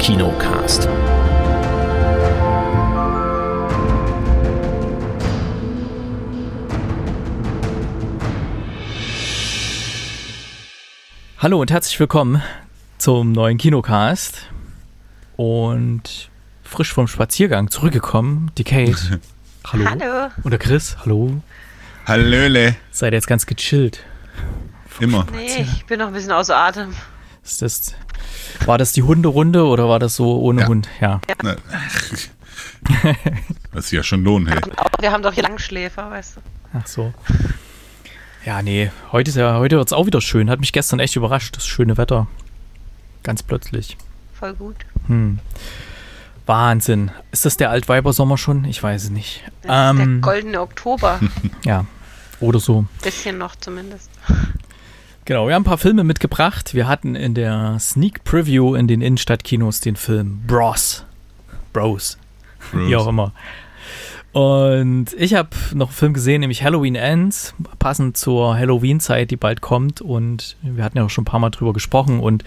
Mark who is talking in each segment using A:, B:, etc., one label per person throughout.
A: Kinocast.
B: Hallo und herzlich willkommen zum neuen Kinocast. Und frisch vom Spaziergang zurückgekommen, die Kate. Hallo.
C: Hallo.
B: Oder Chris, hallo.
D: Hallöle.
B: Seid ihr jetzt ganz gechillt?
D: Immer.
C: Nee, ich bin noch ein bisschen außer Atem.
B: Ist das, war das die Hunderunde oder war das so ohne
D: Ja.
B: Hund? Ja.
D: Na, Was sich ja schon lohnen, hey.
C: Wir haben doch hier Langschläfer, weißt du.
B: Ach so. Ja, nee, heute, ist ja, heute wird es auch wieder schön. Hat mich gestern echt überrascht, das schöne Wetter. Ganz plötzlich.
C: Voll gut.
B: Hm. Wahnsinn. Ist das der Altweibersommer schon? Ich weiß es nicht.
C: Das ist der
B: Ähm,
C: goldene Oktober.
B: ja, oder so.
C: Bisschen noch zumindest.
B: Genau, wir haben ein paar Filme mitgebracht. Wir hatten in der Sneak Preview in den Innenstadtkinos den Film Bros. Bros. Wie auch immer. Und ich habe noch einen Film gesehen, nämlich Halloween Ends, passend zur Halloween-Zeit, die bald kommt. Und wir hatten ja auch schon ein paar Mal drüber gesprochen. Und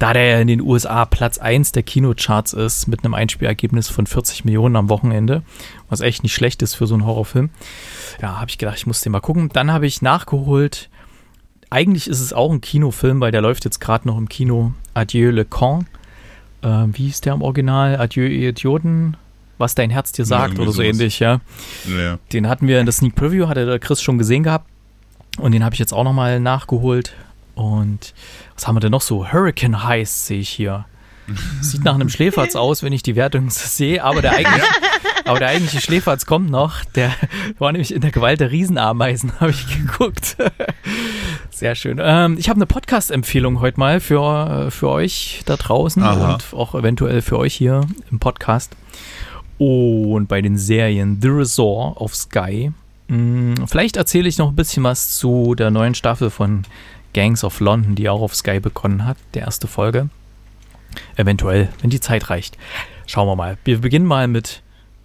B: da der ja in den USA Platz 1 der Kinocharts ist, mit einem Einspielergebnis von 40 Millionen am Wochenende, was echt nicht schlecht ist für so einen Horrorfilm, ja, habe ich gedacht, ich muss den mal gucken. Dann habe ich nachgeholt, eigentlich ist es auch ein Kinofilm, weil der läuft jetzt gerade noch im Kino. Adieu le Camp. Ähm, wie hieß der im Original? Adieu ihr Idioten. Was dein Herz dir sagt
D: irgendwie
B: oder so
D: sowas.
B: ähnlich, ja.
D: Ja.
B: Den hatten wir in der Sneak Preview, hatte der Chris schon gesehen gehabt. Und den habe ich jetzt auch nochmal nachgeholt. Und was haben wir denn noch so? Hurricane Heist sehe ich hier. Sieht nach einem Schläferz aus, wenn ich die Wertung sehe, aber der eigentliche, aber der eigentliche Schläferz kommt noch. Der war nämlich in der Gewalt der Riesenameisen, habe ich geguckt. Sehr schön. Ähm, ich habe eine Podcast-Empfehlung heute mal für, für euch da draußen
D: Aha.
B: und auch eventuell für euch hier im Podcast. Und bei den Serien The Resort auf Sky. Mh, Vielleicht erzähle ich noch ein bisschen was zu der neuen Staffel von Gangs of London, die auch auf Sky begonnen hat, der erste Folge. Eventuell, wenn die Zeit reicht. Schauen wir mal. Wir beginnen mal mit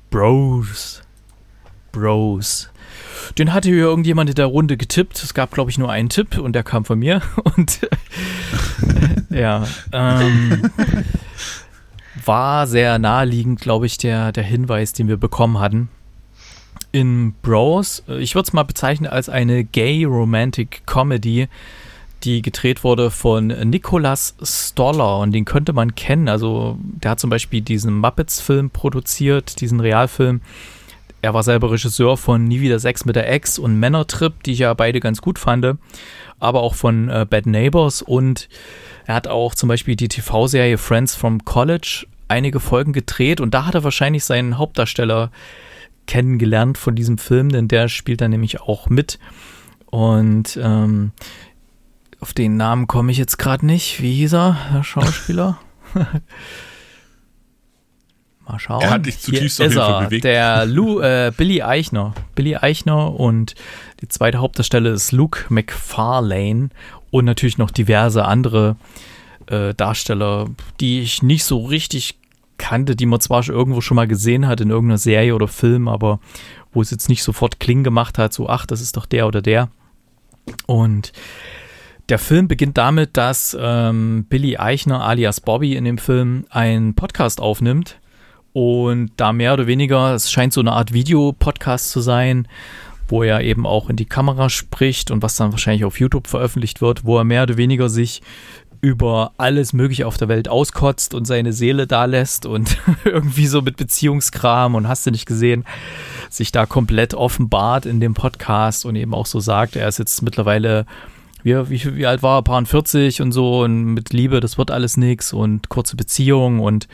B: Bros. Bros. Den hatte hier irgendjemand in der Runde getippt. Es gab, glaube ich, nur einen Tipp und der kam von mir. Und ja, ähm, war sehr naheliegend, glaube ich, der, der Hinweis, den wir bekommen hatten. In Bros, äh, ich würde es mal bezeichnen als eine Gay Romantic Comedy, die gedreht wurde von Nicholas Stoller und den könnte man kennen. Also der hat zum Beispiel diesen Muppets-Film produziert, diesen Realfilm. Er war selber Regisseur von Nie wieder Sex mit der Ex und Männertrip, die ich ja beide ganz gut fand, aber auch von äh, Bad Neighbors und er hat auch zum Beispiel die TV-Serie Friends from College einige Folgen gedreht und da hat er wahrscheinlich seinen Hauptdarsteller kennengelernt von diesem Film, denn der spielt da nämlich auch mit. Und ähm, auf den Namen komme ich jetzt gerade nicht. Wie hieß er, der Schauspieler? Mal schauen.
D: Er hat dich zutiefst
B: Hier
D: auf jeden Fall bewegt.
B: Der Lou, äh, Billy Eichner. Billy Eichner und die zweite Hauptdarsteller ist Luke McFarlane und natürlich noch diverse andere äh, Darsteller, die ich nicht so richtig kannte, die man zwar schon irgendwo schon mal gesehen hat in irgendeiner Serie oder Film, aber wo es jetzt nicht sofort Kling gemacht hat, so ach, das ist doch der oder der. Und der Film beginnt damit, dass ähm, Billy Eichner alias Bobby in dem Film einen Podcast aufnimmt und da mehr oder weniger, es scheint so eine Art Videopodcast zu sein, wo er eben auch in die Kamera spricht und was dann wahrscheinlich auf YouTube veröffentlicht wird, wo er mehr oder weniger sich über alles Mögliche auf der Welt auskotzt und seine Seele da lässt und irgendwie so mit Beziehungskram und hast du nicht gesehen, sich da komplett offenbart in dem Podcast und eben auch so sagt, er ist jetzt mittlerweile, wie, wie, wie alt war er, paar 40 und so und mit Liebe, das wird alles nix und kurze Beziehung und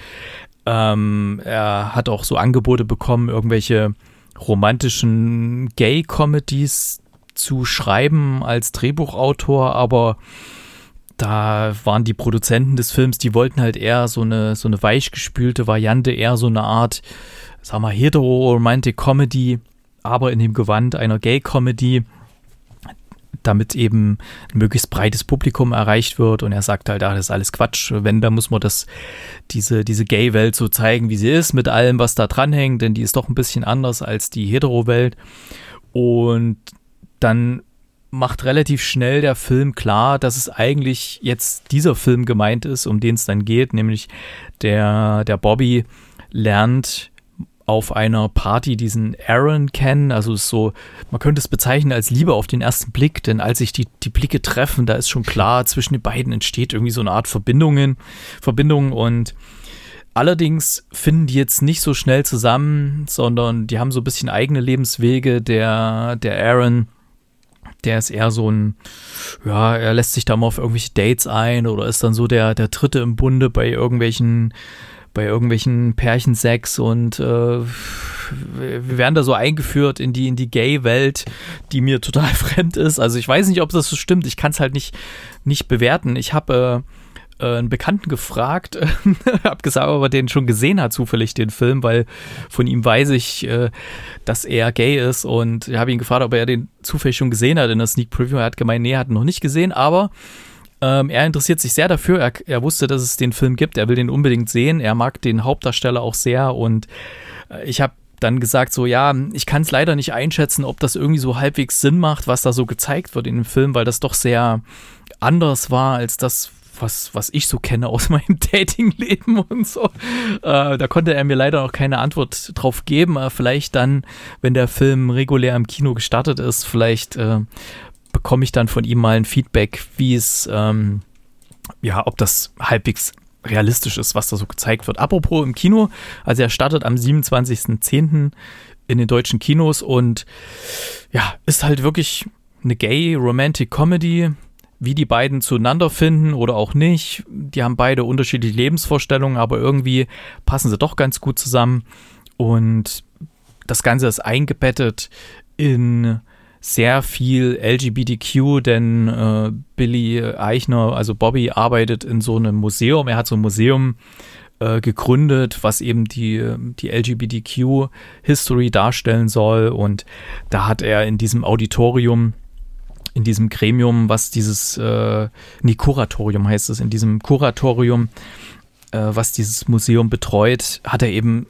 B: ähm, er hat auch so Angebote bekommen, irgendwelche romantischen Gay-Comedies zu schreiben als Drehbuchautor, aber da waren die Produzenten des Films, die wollten halt eher so eine, so eine weichgespülte Variante, eher so eine Art, sag mal, hetero-romantic Comedy, aber in dem Gewand einer Gay-Comedy, damit eben ein möglichst breites Publikum erreicht wird. Und er sagt halt, ah, das ist alles Quatsch. Wenn, dann muss man das, diese, diese Gay-Welt so zeigen, wie sie ist, mit allem, was da dranhängt, denn die ist doch ein bisschen anders als die Hetero-Welt. Und dann macht relativ schnell der Film klar, dass es eigentlich jetzt dieser Film gemeint ist, um den es dann geht, nämlich der, der Bobby lernt auf einer Party diesen Aaron kennen. Also ist so, man könnte es bezeichnen als Liebe auf den ersten Blick, denn als sich die, die Blicke treffen, da ist schon klar, zwischen den beiden entsteht irgendwie so eine Art Verbindungen, Verbindung und allerdings finden die jetzt nicht so schnell zusammen, sondern die haben so ein bisschen eigene Lebenswege. Der, der Aaron, der ist eher so ein, ja, er lässt sich da mal auf irgendwelche Dates ein oder ist dann so der, der Dritte im Bunde bei irgendwelchen bei irgendwelchen Pärchensex und äh, wir werden da so eingeführt in die, in die Gay-Welt, die mir total fremd ist. Also ich weiß nicht, ob das so stimmt. Ich kann es halt nicht, nicht bewerten. Ich habe äh, äh einen Bekannten gefragt, habe gesagt, ob er den schon gesehen hat, zufällig den Film, weil von ihm weiß ich, äh, dass er gay ist und habe ihn gefragt, ob er den zufällig schon gesehen hat in der Sneak Preview. Er hat gemeint, nee, er hat ihn noch nicht gesehen, aber ähm, er interessiert sich sehr dafür. Er, er, wusste, dass es den Film gibt. Er will den unbedingt sehen. Er mag den Hauptdarsteller auch sehr. Und äh, ich habe dann gesagt, so ja, ich kann es leider nicht einschätzen, ob das irgendwie so halbwegs Sinn macht, was da so gezeigt wird in dem Film, weil das doch sehr anders war als das, was, was ich so kenne aus meinem Datingleben und so. Äh, da konnte er mir leider noch keine Antwort drauf geben. Äh, vielleicht dann, wenn der Film regulär im Kino gestartet ist, vielleicht äh, bekomme ich dann von ihm mal ein Feedback, wie es, ähm, ja, ob das halbwegs realistisch ist, was da so gezeigt wird. Apropos im Kino, also er startet am 27.10. in den deutschen Kinos und ja, ist halt wirklich eine gay Romantic Comedy, wie die beiden zueinander finden oder auch nicht. Die haben beide unterschiedliche Lebensvorstellungen, aber irgendwie passen sie doch ganz gut zusammen und das Ganze ist eingebettet in sehr viel LGBTQ, denn äh, Billy Eichner, also Bobby, arbeitet in so einem Museum. Er hat so ein Museum äh, gegründet, was eben die, die LGBTQ-History darstellen soll. Und da hat er in diesem Auditorium in diesem Gremium, was dieses, äh, nee, Kuratorium heißt es, in diesem Kuratorium, äh, was dieses Museum betreut, hat er eben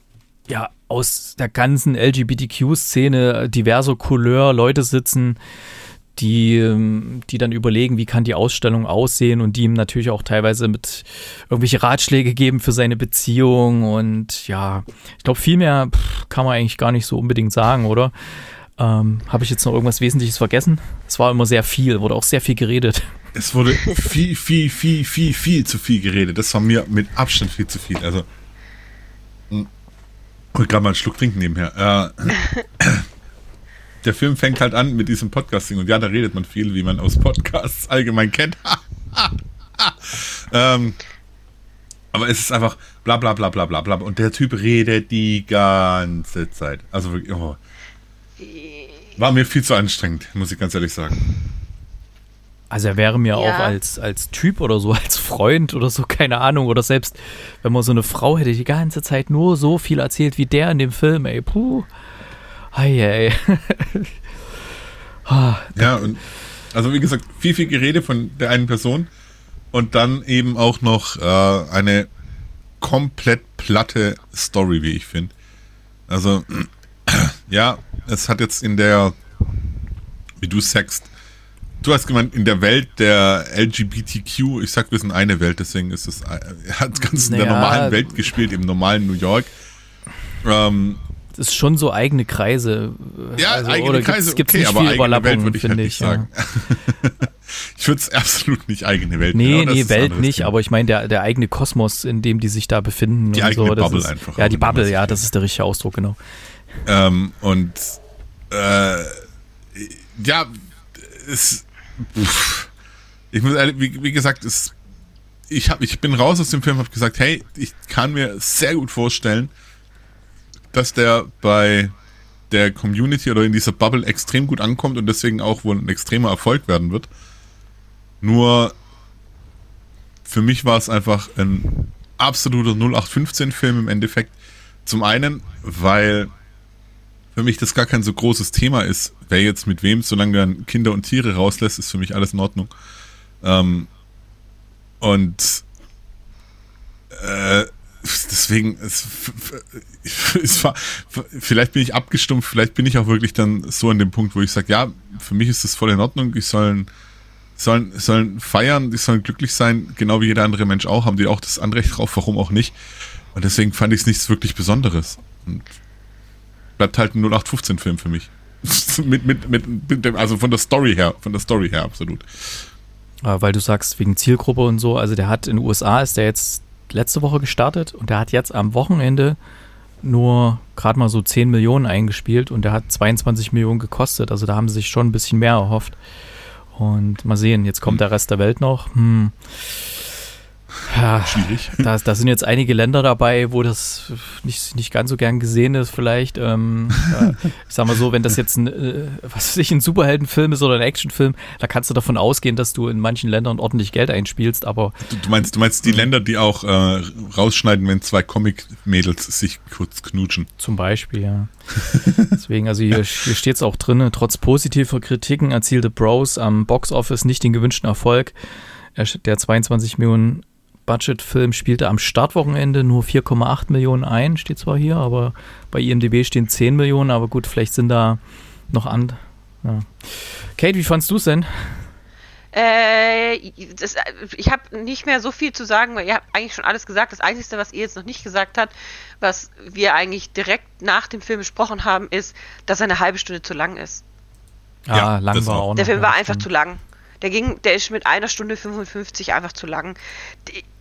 B: ja aus der ganzen LGBTQ-Szene diverser Couleur Leute sitzen, die, ähm, die dann überlegen, wie kann die Ausstellung aussehen und die ihm natürlich auch teilweise mit irgendwelche Ratschläge geben für seine Beziehung und ja, ich glaube, viel mehr kann man eigentlich gar nicht so unbedingt sagen, oder? Ähm, Habe ich jetzt noch irgendwas Wesentliches vergessen? Es war immer sehr viel, wurde auch sehr viel geredet.
D: Es wurde viel, viel, viel, viel, viel zu viel geredet. Das war mir mit Abstand viel zu viel. Also ich gerade mal einen Schluck trinken nebenher. Äh, der Film fängt halt an mit diesem Podcasting und ja, da redet man viel, wie man aus Podcasts allgemein kennt. ähm, aber es ist einfach bla bla bla bla bla bla und der Typ redet die ganze Zeit. Also wirklich, oh. war mir viel zu anstrengend, muss ich ganz ehrlich sagen.
B: Also er wäre mir ja. auch als, als Typ oder so, als Freund oder so, keine Ahnung. Oder selbst, wenn man so eine Frau hätte, die ganze Zeit nur so viel erzählt wie der in dem Film, ey, puh. Ei, ey.
D: Ah, ja, und also wie gesagt, viel, viel Gerede von der einen Person und dann eben auch noch äh, eine komplett platte Story, wie ich finde. Also, ja, es hat jetzt in der, wie du sagst, Du hast gemeint, in der Welt der LGBTQ, ich sag, wir sind eine Welt, deswegen ist es, er hat ganz naja, in der normalen Welt gespielt, im normalen New York.
B: Ähm, das ist schon so eigene Kreise.
D: Ja, also, eigene Kreise,
B: gibt's, gibt's okay, nicht aber eigene Welt würde ich halt nicht ich, sagen.
D: Ja. ich würde es absolut nicht eigene Welt
B: Nee, genau, nee, Welt nicht, Thema. aber ich meine der, der eigene Kosmos, in dem die sich da befinden.
D: Die eigene
B: so,
D: Bubble
B: ist,
D: einfach.
B: Ja, die Bubble, ja, das ist der richtige Ausdruck, genau.
D: Ähm, und äh, ja, es ich muss ehrlich, wie, wie gesagt, es, ich, hab, ich bin raus aus dem Film, habe gesagt, hey, ich kann mir sehr gut vorstellen, dass der bei der Community oder in dieser Bubble extrem gut ankommt und deswegen auch wohl ein extremer Erfolg werden wird. Nur für mich war es einfach ein absoluter 0815-Film im Endeffekt. Zum einen, weil für mich das gar kein so großes Thema ist, wer jetzt mit wem, solange er Kinder und Tiere rauslässt, ist für mich alles in Ordnung. Ähm, und äh, deswegen, es, es war, vielleicht bin ich abgestumpft, vielleicht bin ich auch wirklich dann so an dem Punkt, wo ich sage, ja, für mich ist das voll in Ordnung, ich sollen, sollen, sollen feiern, die sollen glücklich sein, genau wie jeder andere Mensch auch, haben die auch das Anrecht drauf, warum auch nicht. Und deswegen fand ich es nichts wirklich Besonderes. Und bleibt halt ein 0815-Film für mich. mit, mit, mit, dem, also von der Story her, von der Story her absolut.
B: Weil du sagst, wegen Zielgruppe und so, also der hat in den USA ist der jetzt letzte Woche gestartet und der hat jetzt am Wochenende nur gerade mal so 10 Millionen eingespielt und der hat 22 Millionen gekostet. Also da haben sie sich schon ein bisschen mehr erhofft. Und mal sehen, jetzt kommt der Rest der Welt noch. Hm. Ja, Schwierig. Da, da, sind jetzt einige Länder dabei, wo das nicht, nicht ganz so gern gesehen ist, vielleicht. Ähm, äh, ich sag mal so, wenn das jetzt ein, äh, was weiß ich, ein Superheldenfilm ist oder ein Actionfilm, da kannst du davon ausgehen, dass du in manchen Ländern ordentlich Geld einspielst, aber.
D: Du, du meinst, du meinst die. Länder, die auch äh, rausschneiden, wenn zwei Comic-Mädels sich kurz knutschen.
B: Zum Beispiel, ja. Deswegen, also hier, hier steht es auch drin, trotz positiver Kritiken erzielte Bros am Box Office nicht den gewünschten Erfolg. Der 22 Millionen Budgetfilm spielte am Startwochenende nur 4,8 Millionen ein, steht zwar hier, aber bei IMDb stehen 10 Millionen, aber gut, vielleicht sind da noch an. Ja. Kate, wie fandst du es denn?
C: Äh, das, ich habe nicht mehr so viel zu sagen, weil ihr habt eigentlich schon alles gesagt. Das Einzige, was ihr jetzt noch nicht gesagt habt, was wir eigentlich direkt nach dem Film besprochen haben, ist, dass er eine halbe Stunde zu lang ist.
B: Ja, ja lang war auch.
C: Der Film war einfach zu lang. Der ging, der ist mit einer Stunde 55 einfach zu lang.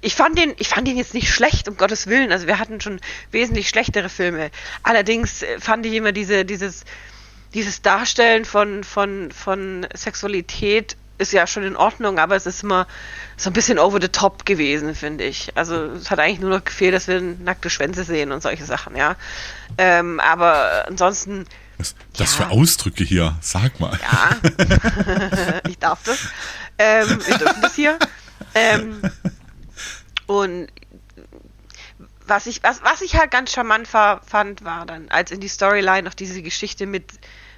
C: Ich fand den, ich fand den jetzt nicht schlecht, um Gottes Willen. Also wir hatten schon wesentlich schlechtere Filme. Allerdings äh, fand ich immer diese, dieses, dieses Darstellen von, von, von Sexualität ist ja schon in Ordnung, aber es ist immer so ein bisschen over the top gewesen, finde ich. Also es hat eigentlich nur noch gefehlt, dass wir nackte Schwänze sehen und solche Sachen, ja. Ähm, aber ansonsten
D: was, das ja. für Ausdrücke hier? Sag mal.
C: Ja, ich darf das. Ähm, wir dürfen das hier. Ähm, und was ich, was, was ich halt ganz charmant fand, war dann, als in die Storyline noch diese Geschichte mit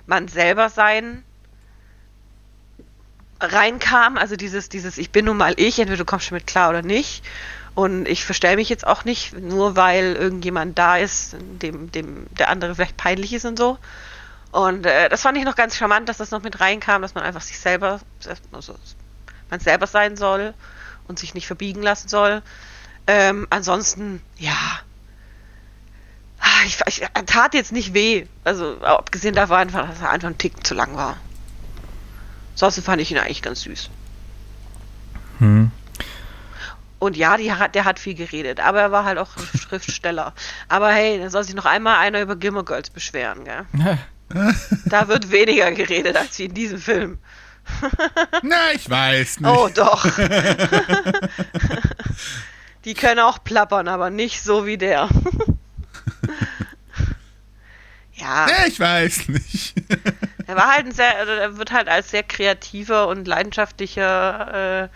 C: man selber sein reinkam, also dieses, dieses Ich bin nun mal ich, entweder du kommst schon mit klar oder nicht. Und ich verstelle mich jetzt auch nicht, nur weil irgendjemand da ist, dem, dem der andere vielleicht peinlich ist und so. Und äh, das fand ich noch ganz charmant, dass das noch mit reinkam, dass man einfach sich selber, also man selber sein soll und sich nicht verbiegen lassen soll. Ähm, ansonsten, ja, ah, ich, ich, tat jetzt nicht weh. Also abgesehen davon, einfach, dass er einfach ein Tick zu lang war. Sonst fand ich ihn eigentlich ganz süß. Hm. Und ja, die, der hat viel geredet, aber er war halt auch Schriftsteller. aber hey, dann soll sich noch einmal einer über Gilmore Girls beschweren, gell? da wird weniger geredet als wie in diesem Film.
D: Na, ich weiß nicht.
C: Oh, doch. Die können auch plappern, aber nicht so wie der.
D: ja. Na, ich weiß nicht.
C: er war halt ein sehr, also er wird halt als sehr kreativer und leidenschaftlicher äh,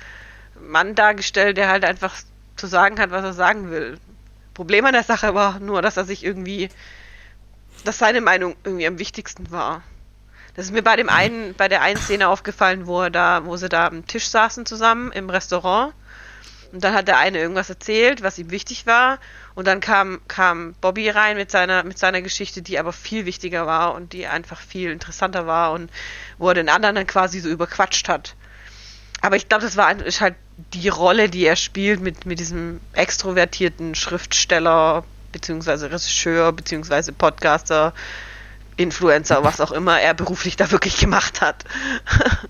C: Mann dargestellt, der halt einfach zu sagen hat, was er sagen will. Problem an der Sache war nur, dass er sich irgendwie dass seine Meinung irgendwie am wichtigsten war. Das ist mir bei dem einen, bei der einen Szene aufgefallen, wo er da, wo sie da am Tisch saßen zusammen im Restaurant. Und dann hat der eine irgendwas erzählt, was ihm wichtig war. Und dann kam, kam Bobby rein mit seiner, mit seiner Geschichte, die aber viel wichtiger war und die einfach viel interessanter war und wo er den anderen dann quasi so überquatscht hat. Aber ich glaube, das war ist halt die Rolle, die er spielt mit, mit diesem extrovertierten Schriftsteller, beziehungsweise Regisseur, beziehungsweise Podcaster, Influencer, was auch immer er beruflich da wirklich gemacht hat.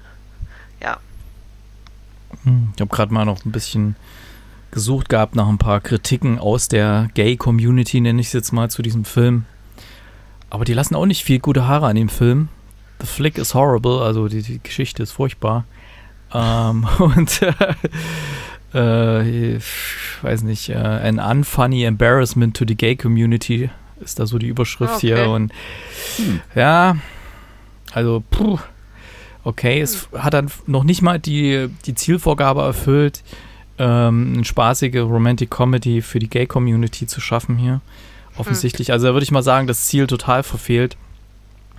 C: ja.
B: Hm, ich habe gerade mal noch ein bisschen gesucht gehabt nach ein paar Kritiken aus der Gay-Community, nenne ich es jetzt mal, zu diesem Film. Aber die lassen auch nicht viel gute Haare an dem Film. The Flick is horrible, also die, die Geschichte ist furchtbar. Ähm, und äh, ich weiß nicht, äh, an unfunny embarrassment to the gay community ist da so die Überschrift okay. hier. Und hm. ja, also, puh, okay, es hat dann noch nicht mal die, die Zielvorgabe erfüllt, ähm, eine spaßige Romantic Comedy für die Gay Community zu schaffen hier. Offensichtlich. Hm. Also da würde ich mal sagen, das Ziel total verfehlt.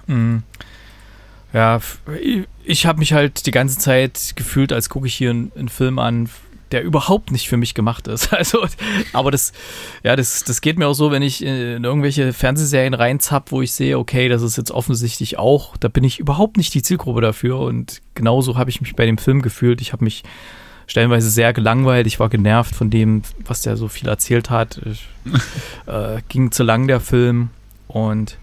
B: Mhm. Ja, ich, ich habe mich halt die ganze Zeit gefühlt, als gucke ich hier einen, einen Film an, der überhaupt nicht für mich gemacht ist. Also, aber das, ja, das, das geht mir auch so, wenn ich in irgendwelche Fernsehserien reinzapp, wo ich sehe, okay, das ist jetzt offensichtlich auch, da bin ich überhaupt nicht die Zielgruppe dafür und genauso habe ich mich bei dem Film gefühlt. Ich habe mich stellenweise sehr gelangweilt, ich war genervt von dem, was der so viel erzählt hat. Ich, äh, ging zu lang der Film und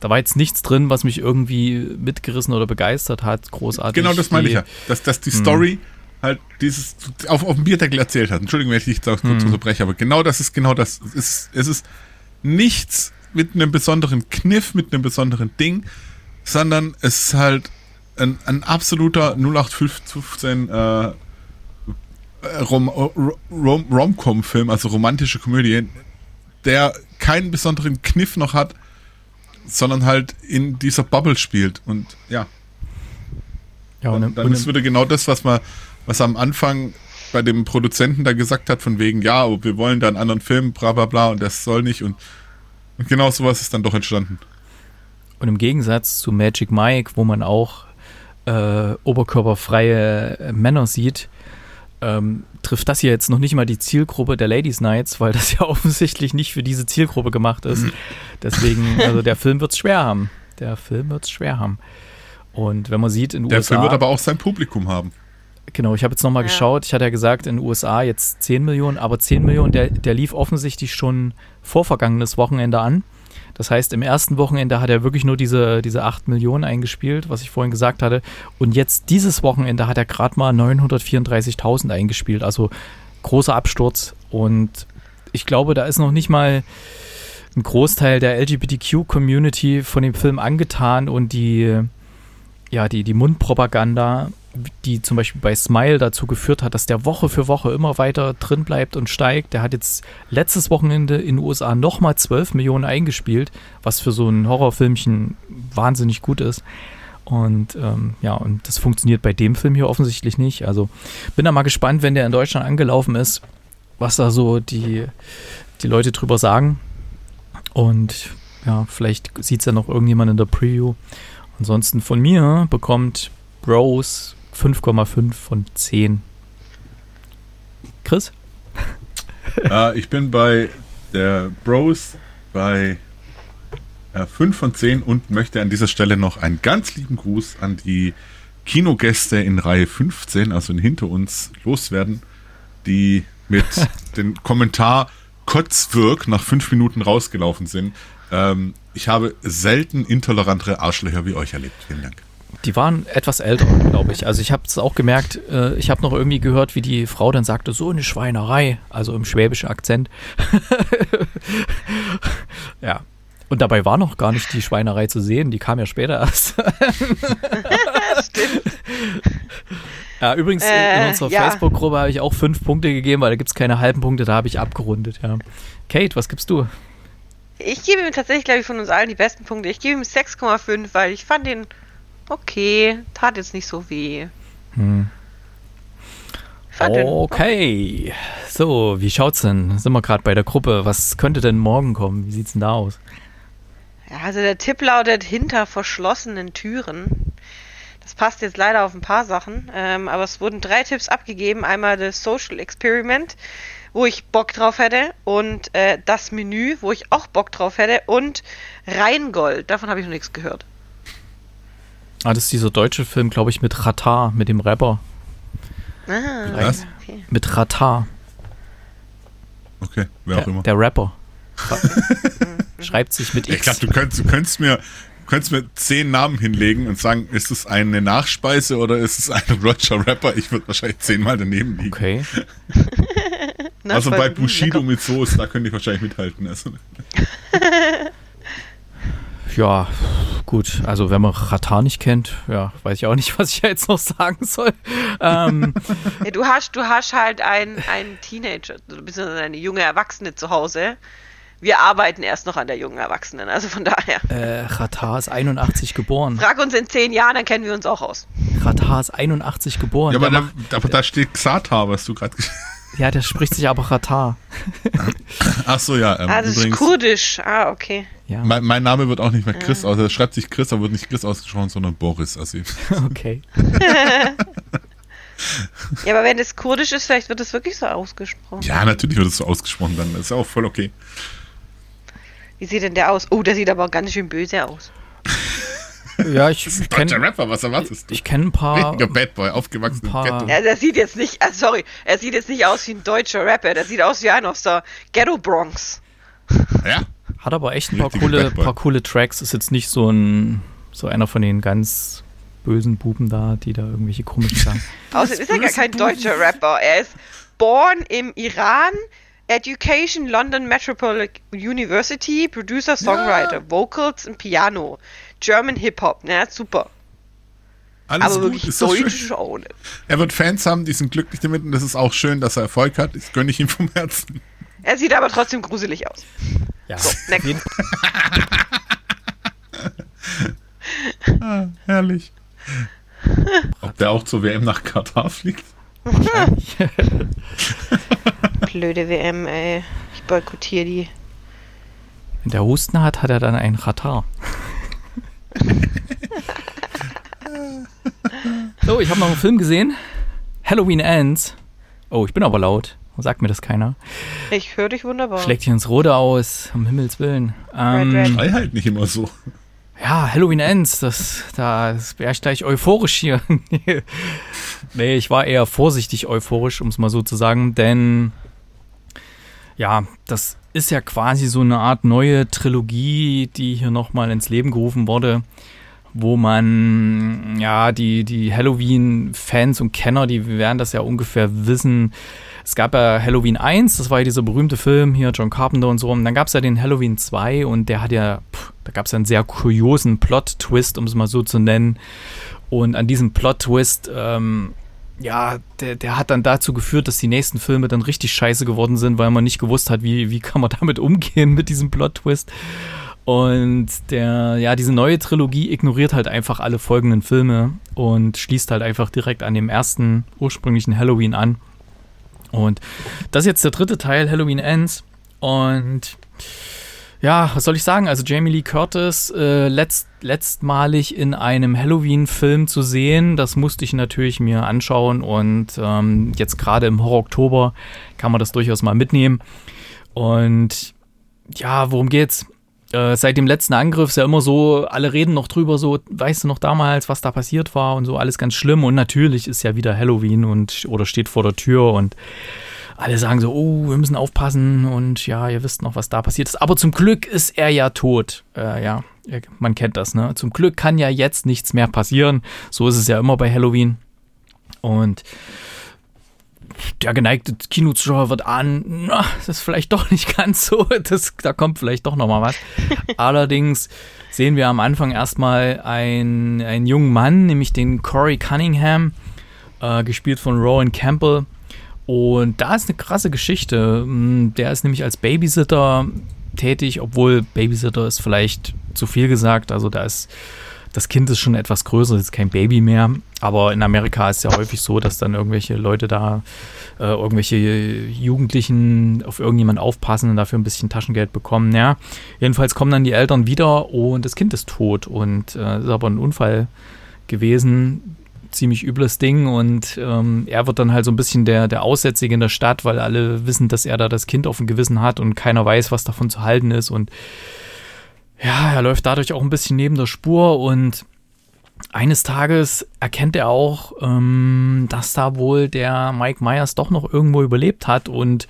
B: da war jetzt nichts drin, was mich irgendwie mitgerissen oder begeistert hat, großartig.
D: Genau das meine ich ja, dass, dass die hm. Story halt dieses auf, auf dem Bierdeckel erzählt hat. Entschuldigung, wenn ich dich kurz mhm. unterbreche, aber genau das ist genau das. Es ist, es ist nichts mit einem besonderen Kniff, mit einem besonderen Ding, sondern es ist halt ein, ein absoluter 0815 äh, Rom, Rom, Rom-Com-Film, also romantische Komödie, der keinen besonderen Kniff noch hat, sondern halt in dieser Bubble spielt. Und ja. Ja, und, dann, dann ist wieder genau das, was man was am Anfang bei dem Produzenten da gesagt hat, von wegen, ja, wir wollen da einen anderen Film, bla bla bla, und das soll nicht. Und, und genau sowas ist dann doch entstanden.
B: Und im Gegensatz zu Magic Mike, wo man auch äh, oberkörperfreie Männer sieht, ähm, trifft das hier jetzt noch nicht mal die Zielgruppe der Ladies Nights, weil das ja offensichtlich nicht für diese Zielgruppe gemacht ist. Mhm. Deswegen, also der Film wird es schwer haben. Der Film wird es schwer haben. Und wenn man sieht in den
D: der USA. Der Film wird aber auch sein Publikum haben.
B: Genau, ich habe jetzt nochmal ja. geschaut. Ich hatte ja gesagt, in den USA jetzt 10 Millionen, aber 10 Millionen, der, der lief offensichtlich schon vor vergangenes Wochenende an. Das heißt, im ersten Wochenende hat er wirklich nur diese, diese 8 Millionen eingespielt, was ich vorhin gesagt hatte. Und jetzt dieses Wochenende hat er gerade mal 934.000 eingespielt. Also großer Absturz. Und ich glaube, da ist noch nicht mal ein Großteil der LGBTQ-Community von dem Film angetan und die, ja, die, die Mundpropaganda die zum Beispiel bei Smile dazu geführt hat, dass der Woche für Woche immer weiter drin bleibt und steigt. Der hat jetzt letztes Wochenende in den USA nochmal 12 Millionen eingespielt, was für so ein Horrorfilmchen wahnsinnig gut ist. Und ähm, ja, und das funktioniert bei dem Film hier offensichtlich nicht. Also bin da mal gespannt, wenn der in Deutschland angelaufen ist, was da so die, die Leute drüber sagen. Und ja, vielleicht sieht es ja noch irgendjemand in der Preview. Ansonsten von mir bekommt Bros 5,5 von 10. Chris?
D: äh, ich bin bei der Bros bei äh, 5 von 10 und möchte an dieser Stelle noch einen ganz lieben Gruß an die Kinogäste in Reihe 15, also hinter uns, loswerden, die mit dem Kommentar Kotzwirk nach 5 Minuten rausgelaufen sind. Ähm, ich habe selten intolerantere Arschlöcher wie euch erlebt. Vielen Dank.
B: Die waren etwas älter, glaube ich. Also ich habe es auch gemerkt, äh, ich habe noch irgendwie gehört, wie die Frau dann sagte, so eine Schweinerei, also im schwäbischen Akzent. ja. Und dabei war noch gar nicht die Schweinerei zu sehen, die kam ja später erst. Stimmt. Ja, übrigens äh, in unserer ja. Facebook-Gruppe habe ich auch fünf Punkte gegeben, weil da gibt es keine halben Punkte, da habe ich abgerundet, ja. Kate, was gibst du?
C: Ich gebe ihm tatsächlich, glaube ich, von uns allen die besten Punkte. Ich gebe ihm 6,5, weil ich fand den okay, tat jetzt nicht so weh. Hm.
B: Okay, so, wie schaut's denn? Sind wir gerade bei der Gruppe? Was könnte denn morgen kommen? Wie sieht's denn da aus?
C: Ja, also der Tipp lautet hinter verschlossenen Türen. Das passt jetzt leider auf ein paar Sachen, ähm, aber es wurden drei Tipps abgegeben. Einmal das Social Experiment, wo ich Bock drauf hätte, und äh, das Menü, wo ich auch Bock drauf hätte, und Rheingold. Davon habe ich noch nichts gehört.
B: Ah, das ist dieser deutsche Film, glaube ich, mit Ratar, mit dem Rapper.
C: Ah, Was?
B: Okay. Mit Ratar.
D: Okay, wer
B: der,
D: auch immer.
B: Der Rapper. Schreibt sich mit X.
D: Ich glaube, du könntest, du könntest mir könntest mir zehn Namen hinlegen und sagen, ist es eine Nachspeise oder ist es ein Roger Rapper? Ich würde wahrscheinlich zehnmal daneben liegen.
B: Okay.
D: also bei Bushido mit Soße, da könnte ich wahrscheinlich mithalten. Also.
B: ja, gut. Also wenn man Ratar nicht kennt, ja, weiß ich auch nicht, was ich jetzt noch sagen soll. Ähm,
C: ja, du hast, du hast halt einen, einen Teenager, beziehungsweise eine junge Erwachsene zu Hause. Wir arbeiten erst noch an der jungen Erwachsenen, also von daher.
B: Äh, Ratar ist 81 geboren.
C: Frag uns in zehn Jahren, dann kennen wir uns auch aus.
B: Ratar ist 81 geboren.
D: Ja, aber, da, aber da steht Xatar, was du gerade
B: Ja, der spricht sich aber Ratar.
D: Ach so, ja.
C: Ähm, ah, das übrigens, ist kurdisch. Ah, okay.
D: Ja. Mein, mein, Name wird auch nicht mehr Chris, ah. also schreibt sich Chris, aber wird nicht Chris ausgesprochen, sondern Boris. Also
B: okay.
C: Ja, aber wenn es kurdisch ist, vielleicht wird es wirklich so ausgesprochen.
D: Ja, natürlich wird es so ausgesprochen dann. Das ist ja auch voll okay.
C: Wie sieht denn der aus? Oh, der sieht aber ganz schön böse aus.
B: Ja, ich kenne
D: Rapper, was erwartest du?
B: ich kenn ein paar.
D: Richtiger Bad Boy, aufgewachsen im Ghetto.
C: Ja, der sieht jetzt nicht, ah, sorry, er sieht jetzt nicht aus wie ein deutscher Rapper, der sieht aus wie einer aus der Ghetto Bronx.
D: Ja,
B: Hat aber echt ein paar coole, paar coole Tracks. Ist jetzt nicht so ein so einer von den ganz bösen Buben da, die da irgendwelche komischen sagen.
C: Außerdem ist er gar kein
D: Buben.
C: deutscher Rapper. Er ist born im Iran, Education London Metropolitan University, Producer, Songwriter, Vocals und Piano. German Hip-Hop, ne, super.
D: alles
C: aber
D: gut,
C: wirklich
D: ist
C: deutsch
D: schön.
C: auch nicht.
D: Er wird Fans haben, die sind glücklich damit und das ist auch schön, dass er Erfolg hat. Das gönne ich ihm vom Herzen.
C: Er sieht aber trotzdem gruselig aus.
B: Ja,
C: So, next.
D: Ah, herrlich. Ob der auch zur WM nach Katar fliegt?
C: Blöde WM, ey. Ich boykottiere die.
B: wenn der Husten hat, hat er dann einen Ratar. So, ich habe noch einen Film gesehen. Halloween Ends. Oh, ich bin aber laut. Sagt mir das keiner.
C: Ich höre dich wunderbar.
B: Schlägt hier ins Rote aus, um Himmels Willen. Ähm,
C: Red, red.
D: Sei halt nicht immer so.
B: Ja, Halloween Ends, das, da wäre ich gleich euphorisch hier. nee, ich war eher vorsichtig euphorisch, um es mal so zu sagen, denn ja, das ist ja quasi so eine Art neue Trilogie, die hier nochmal ins Leben gerufen wurde, wo man, ja, die, die Halloween-Fans und Kenner, die werden das ja ungefähr wissen. Es gab ja Halloween 1, das war ja dieser berühmte Film hier, John Carpenter und so. Und dann gab es ja den Halloween 2 und der hat ja, pff, da gab es ja einen sehr kuriosen Plot-Twist, um es mal so zu nennen. Und an diesem Plot-Twist, ähm, ja, der, der hat dann dazu geführt, dass die nächsten Filme dann richtig scheiße geworden sind, weil man nicht gewusst hat, wie, wie kann man damit umgehen mit diesem Plot-Twist. Und der, ja, diese neue Trilogie ignoriert halt einfach alle folgenden Filme und schließt halt einfach direkt an dem ersten ursprünglichen Halloween an. Und das ist jetzt der dritte Teil, Halloween Ends. Und ja, was soll ich sagen? Also Jamie Lee Curtis äh, letzt, letztmalig in einem Halloween-Film zu sehen, das musste ich natürlich mir anschauen. Und ähm, jetzt gerade im Horror-Oktober kann man das durchaus mal mitnehmen. Und ja, worum geht's? Äh, seit dem letzten Angriff ist ja immer so, alle reden noch drüber, so, weißt du noch damals, was da passiert war und so, alles ganz schlimm. Und natürlich ist ja wieder Halloween und oder steht vor der Tür und alle sagen so, oh, wir müssen aufpassen und ja, ihr wisst noch, was da passiert ist. Aber zum Glück ist er ja tot. Äh, ja, man kennt das, ne? Zum Glück kann ja jetzt nichts mehr passieren. So ist es ja immer bei Halloween. Und der geneigte Kinozuschauer wird an, na, das ist vielleicht doch nicht ganz so, das, da kommt vielleicht doch noch mal was. Allerdings sehen wir am Anfang erstmal einen, einen jungen Mann, nämlich den Corey Cunningham, äh, gespielt von Rowan Campbell. Und da ist eine krasse Geschichte. Mm, Der ist nämlich als Babysitter tätig, obwohl Babysitter ist vielleicht zu viel gesagt. Also da ist das Kind ist schon etwas größer, ist kein Baby mehr. Aber in Amerika ist ja häufig so, dass dann irgendwelche Leute da, äh, irgendwelche Jugendlichen auf irgendjemand aufpassen und dafür ein bisschen Taschengeld bekommen. Ja, jedenfalls kommen dann die Eltern wieder und das Kind ist tot und äh, ist aber ein Unfall gewesen. Ziemlich übles Ding und ähm, er wird dann halt so ein bisschen der, der Aussätzige in der Stadt, weil alle wissen, dass er da das Kind auf dem Gewissen hat und keiner weiß, was davon zu halten ist und ja, er läuft dadurch auch ein bisschen neben der Spur und eines Tages erkennt er auch, ähm, dass da wohl der Mike Myers doch noch irgendwo überlebt hat und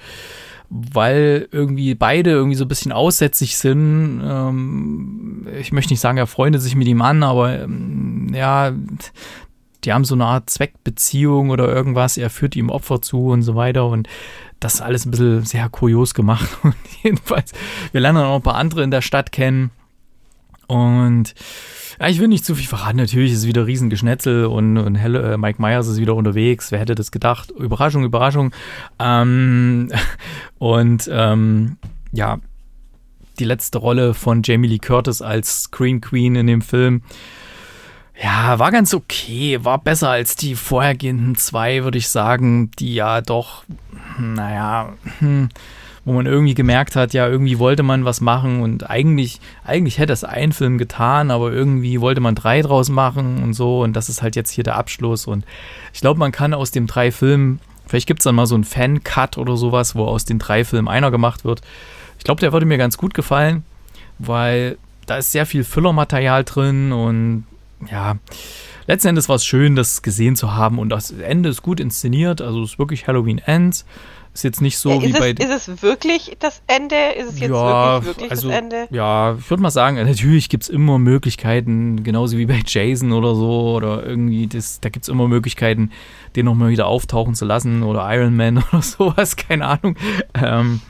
B: weil irgendwie beide irgendwie so ein bisschen aussätzig sind, ähm, ich möchte nicht sagen, er freundet sich mit ihm an, aber ähm, ja, die haben so eine Art Zweckbeziehung oder irgendwas, er führt ihm Opfer zu und so weiter und das ist alles ein bisschen sehr kurios gemacht und jedenfalls, wir lernen auch ein paar andere in der Stadt kennen und ja, ich will nicht zu viel verraten. Natürlich ist es wieder Riesengeschnetzel und, und Helle, äh, Mike Myers ist wieder unterwegs. Wer hätte das gedacht? Überraschung, Überraschung. Ähm, und ähm, ja, die letzte Rolle von Jamie Lee Curtis als Screen Queen in dem Film. Ja, war ganz okay. War besser als die vorhergehenden zwei, würde ich sagen, die ja doch, naja, hm, wo man irgendwie gemerkt hat, ja, irgendwie wollte man was machen und eigentlich, eigentlich hätte es ein Film getan, aber irgendwie wollte man drei draus machen und so und das ist halt jetzt hier der Abschluss und ich glaube, man kann aus dem drei Filmen, vielleicht gibt es dann mal so einen Fan-Cut oder sowas, wo aus den drei Filmen einer gemacht wird. Ich glaube, der würde mir ganz gut gefallen, weil da ist sehr viel Füllermaterial drin und ja, letzten Endes war es schön, das gesehen zu haben und das Ende ist gut inszeniert, also es ist wirklich Halloween Ends. Ist jetzt nicht so
C: Ja,
B: wie
C: ist,
B: bei.
C: es, ist es wirklich das Ende? Ist es jetzt wirklich, wirklich
B: also,
C: das Ende?
B: Ja, ich würde mal sagen, natürlich gibt es immer Möglichkeiten, genauso wie bei Jason oder so, oder irgendwie, das, da gibt es immer Möglichkeiten, den nochmal wieder auftauchen zu lassen, oder Iron Man oder sowas, keine Ahnung. Ähm,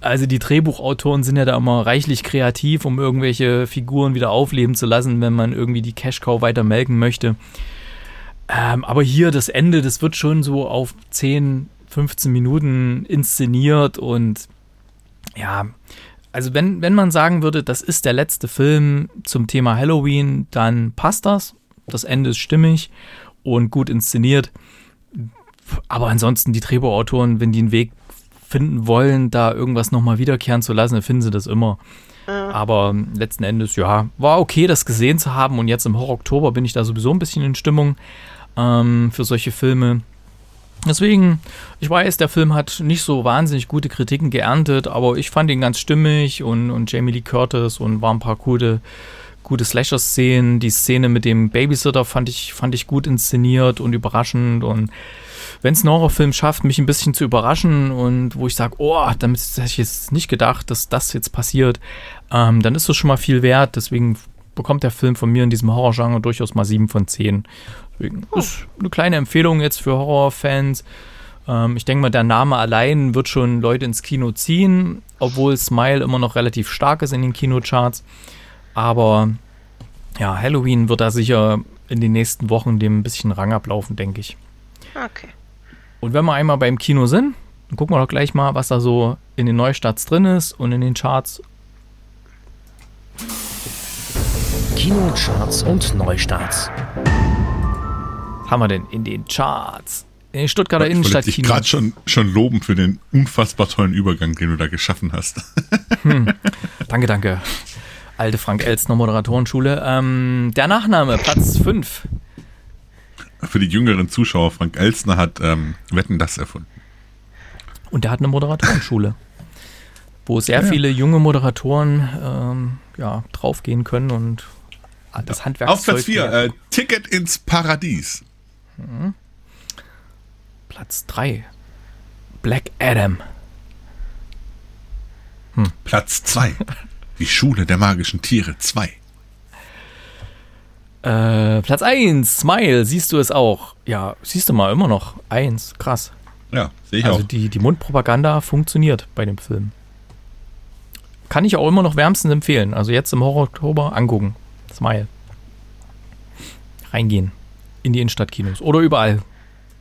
B: also die Drehbuchautoren sind ja da immer reichlich kreativ, um irgendwelche Figuren wieder aufleben zu lassen, wenn man irgendwie die Cash-Cow weiter melken möchte. Ähm, aber hier das Ende, das wird schon so auf 10, 15 Minuten inszeniert und ja, also wenn, wenn man sagen würde, das ist der letzte Film zum Thema Halloween, dann passt das. Das Ende ist stimmig und gut inszeniert. Aber ansonsten die Drehbuchautoren, wenn die einen Weg finden wollen, da irgendwas nochmal wiederkehren zu lassen, dann finden sie das immer. Aber letzten Endes, ja, war okay, das gesehen zu haben. Und jetzt im Horror-Oktober bin ich da sowieso ein bisschen in Stimmung ähm, für solche Filme. Deswegen, ich weiß, der Film hat nicht so wahnsinnig gute Kritiken geerntet, aber ich fand ihn ganz stimmig und, und Jamie Lee Curtis und waren ein paar gute, gute Slasher-Szenen. Die Szene mit dem Babysitter fand ich, fand ich gut inszeniert und überraschend und wenn es ein Horrorfilm schafft, mich ein bisschen zu überraschen und wo ich sage, oh, damit hätte ich jetzt nicht gedacht, dass das jetzt passiert, ähm, dann ist das schon mal viel wert. Deswegen bekommt der Film von mir in diesem Horrorgenre durchaus mal 7 von 10. Deswegen ist eine kleine Empfehlung jetzt für Horrorfans. Ähm, ich denke mal, der Name allein wird schon Leute ins Kino ziehen, obwohl Smile immer noch relativ stark ist in den Kinocharts. Aber ja, Halloween wird da sicher in den nächsten Wochen dem ein bisschen Rang ablaufen, denke ich.
C: Okay.
B: Und wenn wir einmal beim Kino sind, dann gucken wir doch gleich mal, was da so in den Neustarts drin ist und in den Charts.
A: Kinocharts und Neustarts.
B: Was haben wir denn in den Charts? In den Stuttgarter
D: Ich wollte dich
B: Innenstadtkino.
D: gerade schon, schon loben für den unfassbar tollen Übergang, den du da geschaffen hast.
B: Danke, danke. Alte Frank Elstner Moderatorenschule. Ähm, der Nachname, Platz 5.
D: für die jüngeren Zuschauer, Frank Elstner hat ähm, Wetten das erfunden.
B: Und der hat eine Moderatorenschule, wo sehr
D: Ja.
B: viele junge Moderatoren ähm, ja, draufgehen können und das Handwerkszeug.
D: Auf Platz 4,
B: lernen.
D: äh, Ticket ins Paradies.
B: Platz 3. Black Adam.
D: Platz 2, die Schule der magischen Tiere 2.
B: Äh, Platz 1, Smile, siehst du es auch? Ja, siehst du mal, immer noch. 1, krass.
D: Ja, sehe ich
B: Also
D: auch.
B: die, die Mundpropaganda funktioniert bei dem Film. Kann ich auch immer noch wärmstens empfehlen. Also jetzt im Horror-Oktober angucken. Smile. Reingehen. In die Innenstadtkinos. Oder überall.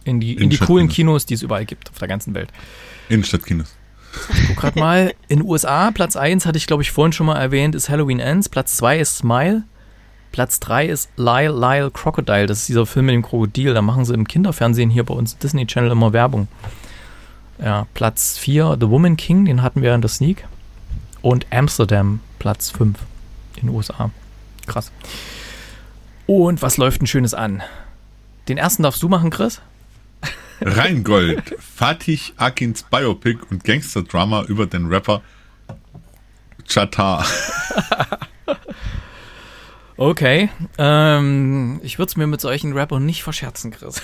B: In die, in die coolen. Kinos, die es überall gibt auf der ganzen Welt.
D: Innenstadtkinos.
B: Guck grad mal. In den USA, Platz 1 hatte ich, glaube ich, vorhin schon mal erwähnt, ist Halloween Ends. Platz 2 ist Smile. Platz 3 ist Lyle Lyle Crocodile. Das ist dieser Film mit dem Krokodil. Da machen sie im Kinderfernsehen hier bei uns Disney Channel immer Werbung. Ja, Platz 4 The Woman King, den hatten wir in der Sneak. Und Amsterdam, Platz 5 in den USA. Krass. Und was läuft ein Schönes an? Den ersten darfst du machen, Chris?
D: Rheingold, Fatih Akins Biopic und Gangster-Drama über den Rapper Chatar.
B: Okay. Ähm, ich würde es mir mit solchen Rappern nicht verscherzen, Chris.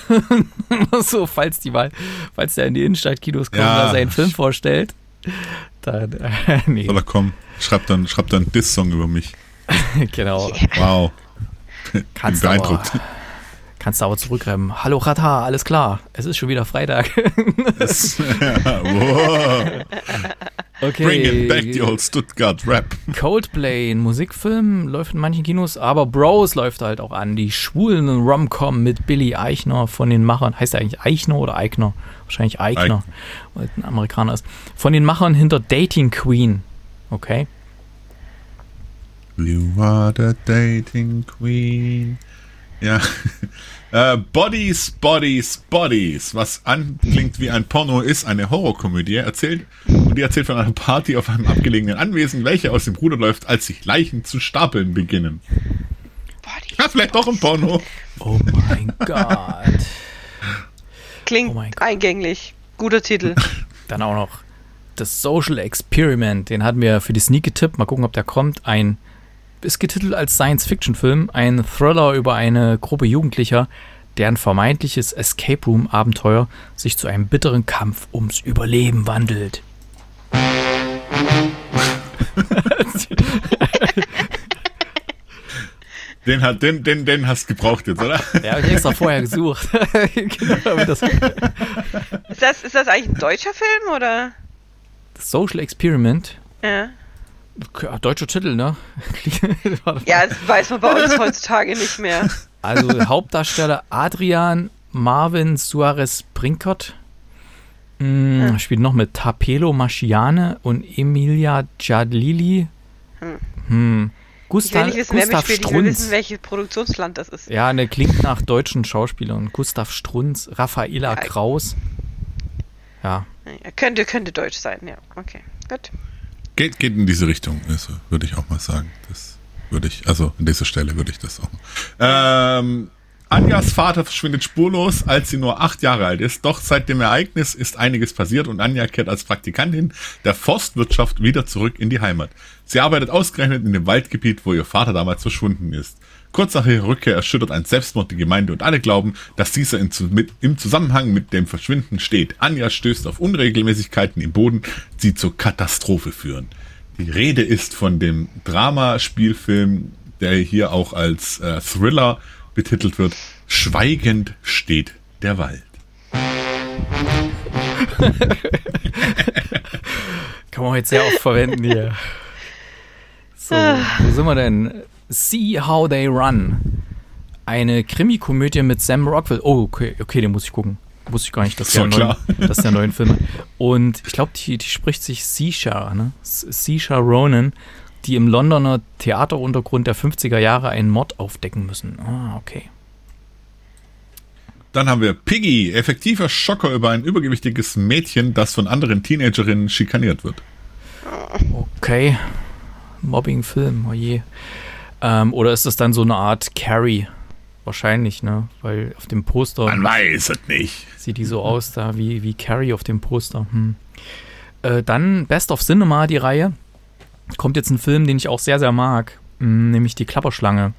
B: so, falls die Wahl, falls der in die Innenstadtkinos kommt
D: Ja.
B: und da seinen Film vorstellt. Dann, äh, nee,
D: Oder komm, schreib dann, schreib dann einen Diss-Song über mich.
B: genau.
D: Wow. Bin
B: Kannst du aber,
D: beeindruckt.
B: kannst du aber zurückrennen. Hallo Rata, alles klar. Es ist schon wieder Freitag.
D: Das, wow.
B: Okay.
D: Bringing back the old Stuttgart Rap.
B: Coldplay, ein Musikfilm, läuft in manchen Kinos, aber Bros läuft halt auch an. Die schwulen Rom-Com mit Billy Eichner von den Machern. Heißt er eigentlich Eichner oder Eichner? Wahrscheinlich Eichner, weil er ein Amerikaner ist. Von den Machern hinter Dating Queen. Okay.
D: You are the dating queen Ja. Äh, Bodies, Bodies, Bodies, was anklingt wie ein Porno, ist eine Horrorkomödie erzählt und die erzählt von einer Party auf einem abgelegenen Anwesen, welche aus dem Ruder läuft, als sich Leichen zu stapeln beginnen.
C: Body.
D: Ja, vielleicht doch ein Porno.
B: Oh mein Gott.
C: Klingt
B: Oh mein Gott.
C: eingänglich. Guter Titel.
B: Dann auch noch das Social Experiment. Den hatten wir für die Sneak getippt. Mal gucken, ob der kommt. Ein ist getitelt als Science-Fiction-Film. Ein Thriller über eine Gruppe Jugendlicher, deren vermeintliches Escape Room-Abenteuer sich zu einem bitteren Kampf ums Überleben wandelt.
D: Den, hat, den, den, den hast du gebraucht jetzt, oder?
B: Ja, habe ich extra vorher gesucht. genau, das,
C: Ist das, ist das eigentlich ein deutscher Film oder?
B: das Social Experiment.
C: Ja.
B: Ja, deutscher Titel, ne?
C: Ja, das weiß man bei uns heutzutage nicht mehr.
B: Also Hauptdarsteller Adrian Marvin Suarez Brinkert. Mm, Spielt noch mit Tapelo Maschiane und Emilia Giadlili.
C: Hm.
B: Hm.
C: Ich will
B: Gustav,
C: nicht wissen, wer
B: Gustav
C: mitspielt, ich will wissen,
B: Strunz.
C: welches Produktionsland das ist.
B: Ja, ne, klingt nach deutschen Schauspielern. Gustav Strunz, Raffaela
C: Ja.
B: Kraus. Ja,
C: Ja, könnte, könnte deutsch sein, ja. Okay, gut.
D: Geht, geht in diese Richtung, also, würde ich auch mal sagen. Das würde ich, also an dieser Stelle würde ich das auch. Ähm, Anjas Vater verschwindet spurlos, als sie nur acht Jahre alt ist. Doch seit dem Ereignis ist einiges passiert und Anja kehrt als Praktikantin der Forstwirtschaft wieder zurück in die Heimat. Sie arbeitet ausgerechnet in dem Waldgebiet, wo ihr Vater damals verschwunden ist. Kurz nach ihrer Rückkehr erschüttert ein Selbstmord die Gemeinde und alle glauben, dass dieser im Zusammenhang mit dem Verschwinden steht. Anja stößt auf Unregelmäßigkeiten im Boden, die zur Katastrophe führen. Die Rede ist von dem Dramaspielfilm, der hier auch als äh, Thriller betitelt wird. Schweigend steht der Wald.
B: kann man heute sehr oft verwenden hier. So, wo sind wir denn? See How They Run. Eine Krimikomödie mit Sam Rockwell. Oh, okay, okay, den muss ich gucken. Wusste ich gar nicht, dass der, neuen, dass der neuen Film. Und ich glaube, die, die spricht sich Sisha, ne? Sisha Ronan, die im Londoner Theateruntergrund der 50er Jahre einen Mord aufdecken müssen. Ah, okay.
D: Dann haben wir Piggy, effektiver Schocker über ein übergewichtiges Mädchen, das von anderen Teenagerinnen schikaniert wird.
B: Okay. Mobbing-Film, oh je. Ähm, oder ist das dann so eine Art Carrie? Wahrscheinlich, ne? Weil auf dem Poster
D: Man weiß es nicht.
B: sieht die so aus, da wie, wie Carrie auf dem Poster. Hm. Äh, dann Best of Cinema, die Reihe. Kommt jetzt ein Film, den ich auch sehr, sehr mag, mh, nämlich Die Klapperschlange.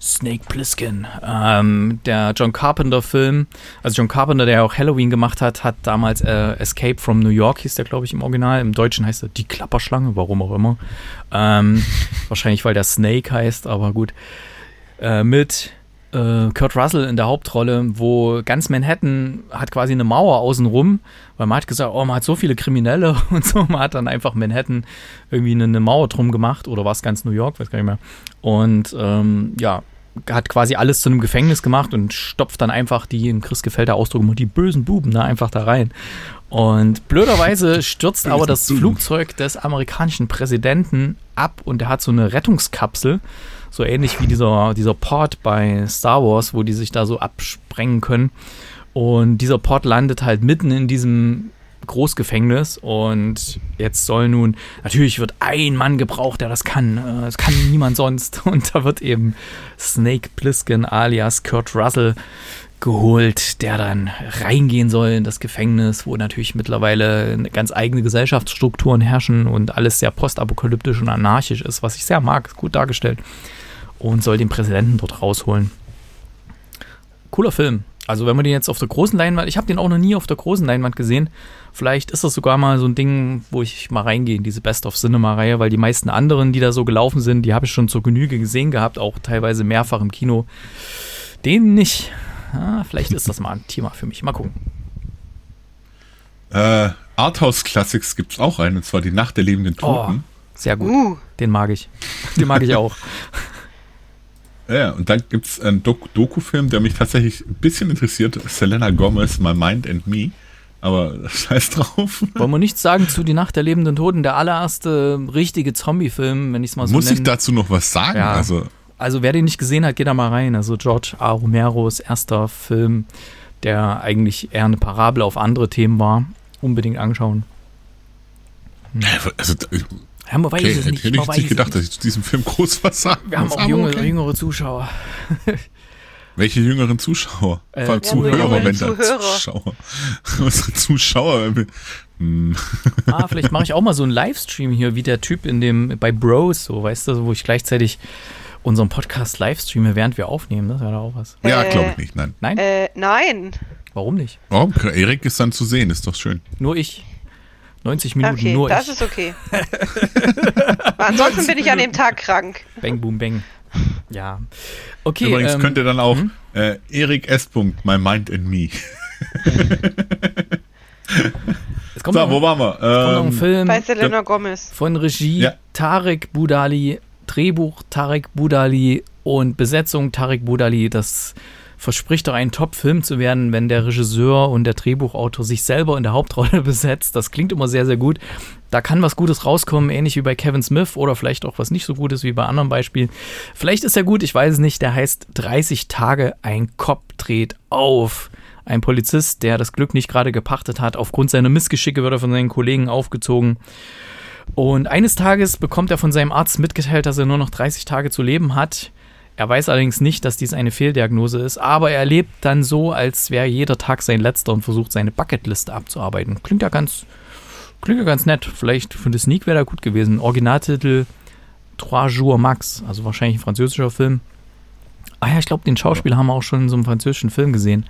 B: Snake Plissken. Ähm, der John Carpenter-Film, also John Carpenter, der auch Halloween gemacht hat, hat damals äh, Escape from New York, hieß der, glaube ich, im Original. Im Deutschen heißt er Die Klapperschlange, warum auch immer. Ähm, wahrscheinlich, weil der Snake heißt, aber gut. Äh, mit äh, Kurt Russell in der Hauptrolle, wo ganz Manhattan hat quasi eine Mauer außenrum, weil man hat gesagt, oh, man hat so viele Kriminelle und so, man hat dann einfach Manhattan irgendwie eine, eine Mauer drum gemacht oder war es ganz New York, weiß gar nicht mehr. Und ähm, ja, hat quasi alles zu einem Gefängnis gemacht und stopft dann einfach die, in Chris gefällt der Ausdruck immer, die bösen Buben da einfach da rein. Und blöderweise stürzt aber das. Flugzeug des amerikanischen Präsidenten ab und er hat so eine Rettungskapsel, so ähnlich wie dieser, dieser Port bei Star Wars, wo die sich da so absprengen können. Und dieser Port landet halt mitten in diesem Großgefängnis und jetzt soll nun, natürlich wird ein Mann gebraucht, der das kann. Äh, Es kann niemand sonst. Und da wird eben Snake Plissken alias Kurt Russell geholt, der dann reingehen soll in das Gefängnis, wo natürlich mittlerweile ganz eigene Gesellschaftsstrukturen herrschen und alles sehr postapokalyptisch und anarchisch ist, was ich sehr mag, gut dargestellt. Und soll den Präsidenten dort rausholen. Cooler Film. Also wenn man den jetzt auf der großen Leinwand, ich habe den auch noch nie auf der großen Leinwand gesehen. Vielleicht ist das sogar mal so ein Ding, wo ich mal reingehe in diese Best of Cinema Reihe, weil die meisten anderen, die da so gelaufen sind, die habe ich schon zur Genüge gesehen gehabt, auch teilweise mehrfach im Kino. Den nicht. Ah, vielleicht ist das mal ein Thema für mich. Mal gucken.
D: Äh, Arthouse Classics gibt's auch einen, und zwar die Nacht der lebenden Toten.
B: Sehr gut.
C: Uh,
B: Den mag ich. Den mag ich auch.
D: Ja, und dann gibt's einen Dok Doku-Film, der mich tatsächlich ein bisschen interessiert. Selena Gomez, My Mind and Me. Aber scheiß drauf.
B: Wollen wir nichts sagen zu Die Nacht der lebenden Toten? Der allererste richtige Zombie-Film, wenn ich es mal so
D: Muss ich
B: nennen
D: dazu noch was sagen?
B: Ja.
D: Also,
B: also wer den nicht gesehen hat, geht da mal rein. Also George A. Romeros erster Film, der eigentlich eher eine Parabel auf andere Themen war. Unbedingt anschauen.
D: Also,
B: Ja, man weiß
D: okay,
B: es
D: hätte
B: nicht.
D: ich jetzt
B: weiß
D: nicht gedacht, dass ich zu diesem Film groß was sagen
B: Wir haben auch junge,
D: okay.
B: jüngere Zuschauer.
D: Welche jüngeren Zuschauer?
B: Äh,
D: Vor allem
B: ja,
D: Zuhörer,
C: jüngere
D: Moment, dann
C: Zuhörer.
D: Zuschauer. Unsere Zuschauer. Hm.
B: Ah, vielleicht mache ich auch mal so einen Livestream hier, wie der Typ in dem, bei Bros, so, weißt du, wo ich gleichzeitig unseren Podcast livestreame, während wir aufnehmen. Das wäre doch auch was.
D: Ja,
C: Äh,
D: glaube ich nicht, nein.
B: Nein?
C: Äh, nein.
B: Warum nicht?
D: Oh, Erik ist dann zu sehen, ist doch schön.
B: Nur ich. 90 Minuten
C: Okay,
B: nur
C: das
B: ich.
C: ist okay. Ansonsten bin ich an dem Tag krank.
B: Bang, boom, bang. Ja. Okay.
D: Übrigens
B: ähm,
D: könnt ihr dann auch
B: hm?
D: äh, Erik S. My Mind and Me.
B: es kommt
D: So,
B: noch,
D: wo waren wir?
B: kommt noch ein
D: Ähm,
B: Film
C: Bei Selena Gomez.
B: von Regie
D: Ja.
B: Tarek Budali, Drehbuch Tarek Budali und Besetzung Tarek Budali. Das verspricht doch ein Top-Film zu werden, wenn der Regisseur und der Drehbuchautor sich selber in der Hauptrolle besetzt. Das klingt immer sehr, sehr gut. Da kann was Gutes rauskommen, ähnlich wie bei Kevin Smith oder vielleicht auch was nicht so Gutes wie bei anderen Beispielen. Vielleicht ist er gut, ich weiß es nicht. Der heißt 30 Tage, ein Kopf dreht auf. Ein Polizist, der das Glück nicht gerade gepachtet hat, aufgrund seiner Missgeschicke wird er von seinen Kollegen aufgezogen. Und eines Tages bekommt er von seinem Arzt mitgeteilt, dass er nur noch 30 Tage zu leben hat. Er weiß allerdings nicht, dass dies eine Fehldiagnose ist, aber er lebt dann so, als wäre jeder Tag sein letzter und versucht seine Bucketliste abzuarbeiten. Klingt ja ganz, klingt ja ganz nett. Vielleicht für das Sneak wäre da gut gewesen. Originaltitel Trois Jours Max, also wahrscheinlich ein französischer Film. Ah ja, ich glaube, den Schauspieler haben wir auch schon in so einem französischen Film gesehen.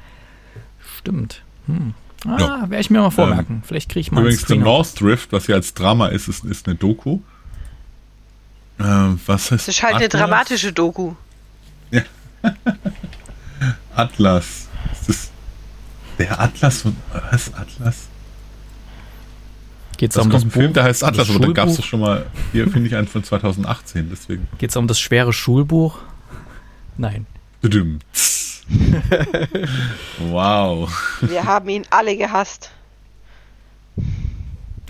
B: Stimmt. Hm. Ah,
D: Ja.
B: werde ich mir mal vormerken. Vielleicht kriege ich mal
D: Übrigens, The. North Drift, was ja als Drama ist, ist, ist eine Doku. Äh, was heißt
C: Das ist halt eine
D: Atlas?
C: dramatische Doku.
D: Atlas. Ist das der Atlas von. Was? Atlas?
B: Geht es
D: Das
B: um
D: kommt
B: das
D: ein Film,
B: Buch?
D: der heißt Atlas, aber da gab es doch schon mal. Hier finde ich einen von 2018, deswegen.
B: Geht es um das schwere Schulbuch? Nein.
D: Wow.
C: Wir haben ihn alle gehasst.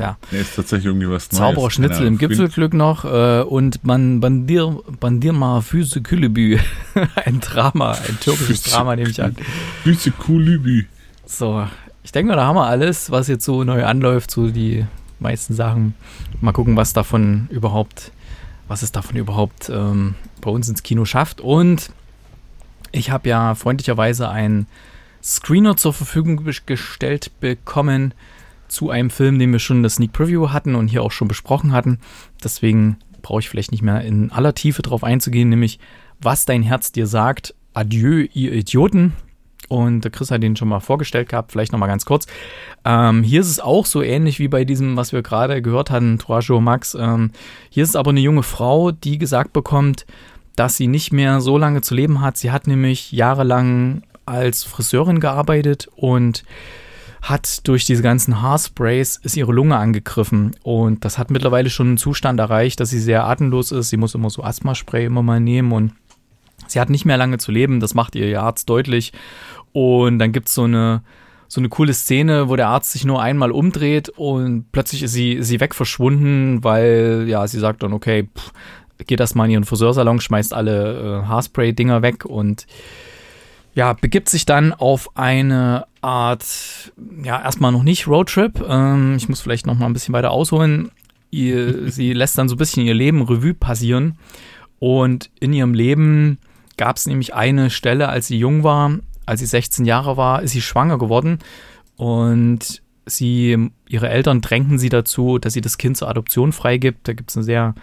B: Ja.
D: Nee, ist tatsächlich irgendwie was Neues.
B: Zauberer Schnitzel im. Gipfelglück noch äh, und man Bandir, Bandirma Füße Külebü. ein Drama, ein türkisches
D: Füße-
B: Drama, nehme ich an.
D: Füße Kulübü.
B: So, ich denke mal, da haben wir alles, was jetzt so neu anläuft, so die meisten Sachen. Mal gucken, was davon überhaupt, was es davon überhaupt ähm, bei uns ins Kino schafft. Und ich habe ja freundlicherweise einen Screener zur Verfügung ges- gestellt bekommen zu einem Film, den wir schon in der Sneak Preview hatten und hier auch schon besprochen hatten. Deswegen brauche ich vielleicht nicht mehr in aller Tiefe drauf einzugehen, nämlich was dein Herz dir sagt. Adieu, ihr Idioten. Und der Chris hat den schon mal vorgestellt gehabt, vielleicht nochmal ganz kurz. Ähm, hier ist es auch so ähnlich wie bei diesem, was wir gerade gehört hatten, Torajo Max. Ähm, hier ist es aber eine junge Frau, die gesagt bekommt, dass sie nicht mehr so lange zu leben hat. Sie hat nämlich jahrelang als Friseurin gearbeitet und hat durch diese ganzen Haarsprays ist ihre Lunge angegriffen und das hat mittlerweile schon einen Zustand erreicht, dass sie sehr atemlos ist. Sie muss immer so Asthmaspray immer mal nehmen und sie hat nicht mehr lange zu leben. Das macht ihr Arzt deutlich. Und dann gibt es so eine so eine coole Szene, wo der Arzt sich nur einmal umdreht und plötzlich ist sie, sie weg verschwunden, weil ja, sie sagt dann, okay, pff, geht das mal in ihren Friseursalon, schmeißt alle äh, Haarspray-Dinger weg und ja, begibt sich dann auf eine Art, ja, erstmal noch nicht Roadtrip. Ähm, ich muss vielleicht noch mal ein bisschen weiter ausholen. Ihr, sie lässt dann so ein bisschen ihr Leben Revue passieren. Und in ihrem Leben gab es nämlich eine Stelle, als sie jung war, als sie 16 Jahre war, ist sie schwanger geworden. Und sie, ihre Eltern drängten sie dazu, dass sie das Kind zur Adoption freigibt. Da gibt es eine sehr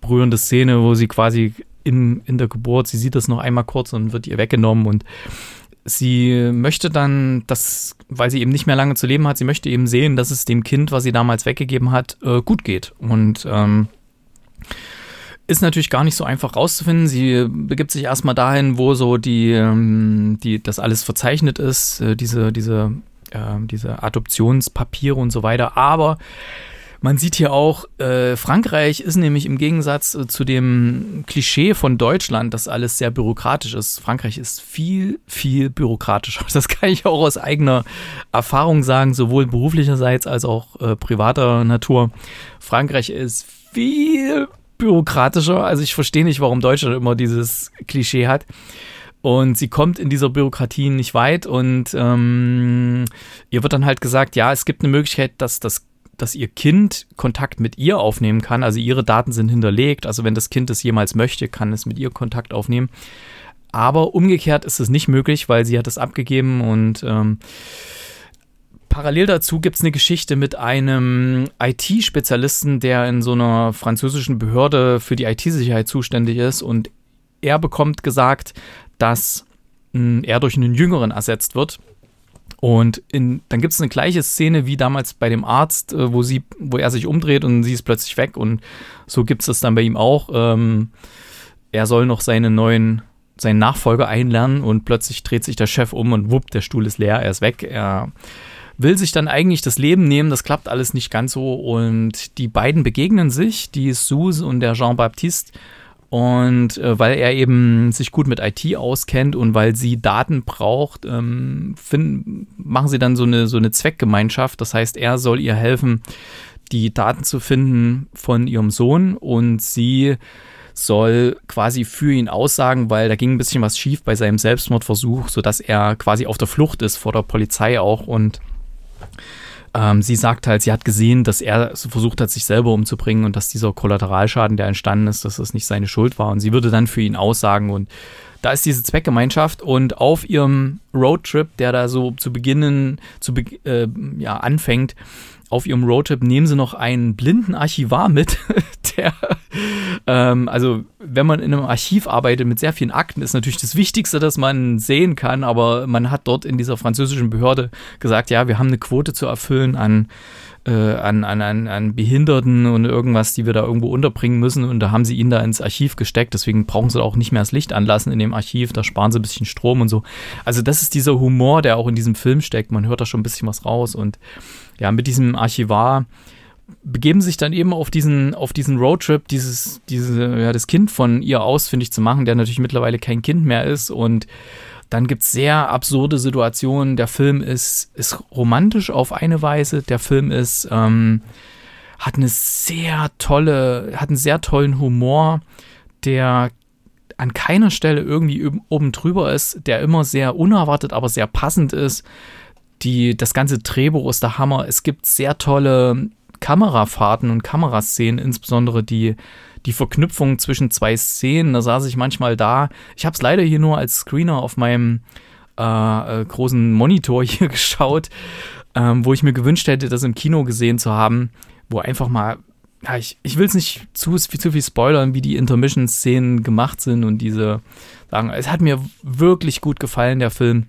B: berührende Szene, wo sie quasi in, in der Geburt, sie sieht das noch einmal kurz und wird ihr weggenommen und sie möchte dann, dass, weil sie eben nicht mehr lange zu leben hat, sie möchte eben sehen, dass es dem Kind, was sie damals weggegeben hat, äh, gut geht. Und ähm, ist natürlich gar nicht so einfach rauszufinden. Sie begibt sich erstmal dahin, wo so die, ähm, die, das alles verzeichnet ist, äh, diese, diese, äh, diese Adoptionspapiere und so weiter. Aber man sieht hier auch, äh, Frankreich ist nämlich im Gegensatz äh, zu dem Klischee von Deutschland, dass alles sehr bürokratisch ist. Frankreich ist viel, viel bürokratischer. Das kann ich auch aus eigener Erfahrung sagen, sowohl beruflicherseits als auch äh, privater Natur. Frankreich ist viel bürokratischer. Also ich verstehe nicht, warum Deutschland immer dieses Klischee hat. Und sie kommt in dieser Bürokratie nicht weit und ähm, ihr wird dann halt gesagt, ja, es gibt eine Möglichkeit, dass das dass ihr Kind Kontakt mit ihr aufnehmen kann. Also ihre Daten sind hinterlegt. Also wenn das Kind es jemals möchte, kann es mit ihr Kontakt aufnehmen. Aber umgekehrt ist es nicht möglich, weil sie hat es abgegeben und ähm, parallel dazu gibt es eine Geschichte mit einem IT-Spezialisten, der in so einer französischen Behörde für die IT-Sicherheit zuständig ist und er bekommt gesagt, dass mh, hm, er durch einen Jüngeren ersetzt wird. Und in, dann gibt es eine gleiche Szene wie damals bei dem Arzt, äh, wo, sie, wo er sich umdreht und sie ist plötzlich weg. Und so gibt es das dann bei ihm auch. Ähm, er soll noch seine neuen, seinen Nachfolger einlernen und plötzlich dreht sich der Chef um und wupp, der Stuhl ist leer, er ist weg. Er will sich dann eigentlich das Leben nehmen, das klappt alles nicht ganz so. Und die beiden begegnen sich, die Suze und der Jean-Baptiste und äh, weil er eben sich gut mit IT auskennt und weil sie Daten braucht, ähm, finden, machen sie dann so eine, so eine Zweckgemeinschaft. Das heißt, er soll ihr helfen, die Daten zu finden von ihrem Sohn und sie soll quasi für ihn aussagen, weil da ging ein bisschen was schief bei seinem Selbstmordversuch, sodass er quasi auf der Flucht ist vor der Polizei auch und ähm, sie sagt halt, sie hat gesehen, dass er versucht hat, sich selber umzubringen und dass dieser Kollateralschaden, der entstanden ist, dass das nicht seine Schuld war. Und sie würde dann für ihn aussagen und da ist diese Zweckgemeinschaft und auf ihrem Roadtrip, der da so zu Beginnen, zu äh, ja, anfängt, auf ihrem Roadtrip nehmen sie noch einen blinden Archivar mit, der, ähm, also wenn man in einem Archiv arbeitet mit sehr vielen Akten, ist natürlich das Wichtigste, dass man sehen kann, aber man hat dort in dieser französischen Behörde gesagt, ja, wir haben eine Quote zu erfüllen an, äh, an, an, an, an Behinderten und irgendwas, die wir da irgendwo unterbringen müssen. Und da haben sie ihn da ins Archiv gesteckt, deswegen brauchen sie auch nicht mehr das Licht anlassen in dem Archiv, da sparen sie ein bisschen Strom und so. Also das ist dieser Humor, der auch in diesem Film steckt, man hört da schon ein bisschen was raus und ja, mit diesem Archivar begeben sich dann eben auf diesen, auf diesen Roadtrip, dieses, diese, ja, das Kind von ihr ausfindig zu machen, der natürlich mittlerweile kein Kind mehr ist. Und dann gibt es sehr absurde Situationen. Der Film ist, ist romantisch auf eine Weise. Der Film ist, ähm, hat eine sehr tolle, hat einen sehr tollen Humor, der an keiner Stelle irgendwie oben drüber ist, der immer sehr unerwartet, aber sehr passend ist. Die, das ganze Drehbuch ist der Hammer. Es gibt sehr tolle Kamerafahrten und Kameraszenen, insbesondere die, die Verknüpfung zwischen zwei Szenen. Da saß ich manchmal da. Ich habe es leider hier nur als Screener auf meinem äh, äh, großen Monitor hier geschaut, ähm, wo ich mir gewünscht hätte, das im Kino gesehen zu haben, wo einfach mal ja, ich, ich will es nicht zu, zu viel spoilern, wie die Intermission-Szenen gemacht sind und diese sagen. Es hat mir wirklich gut gefallen, der Film.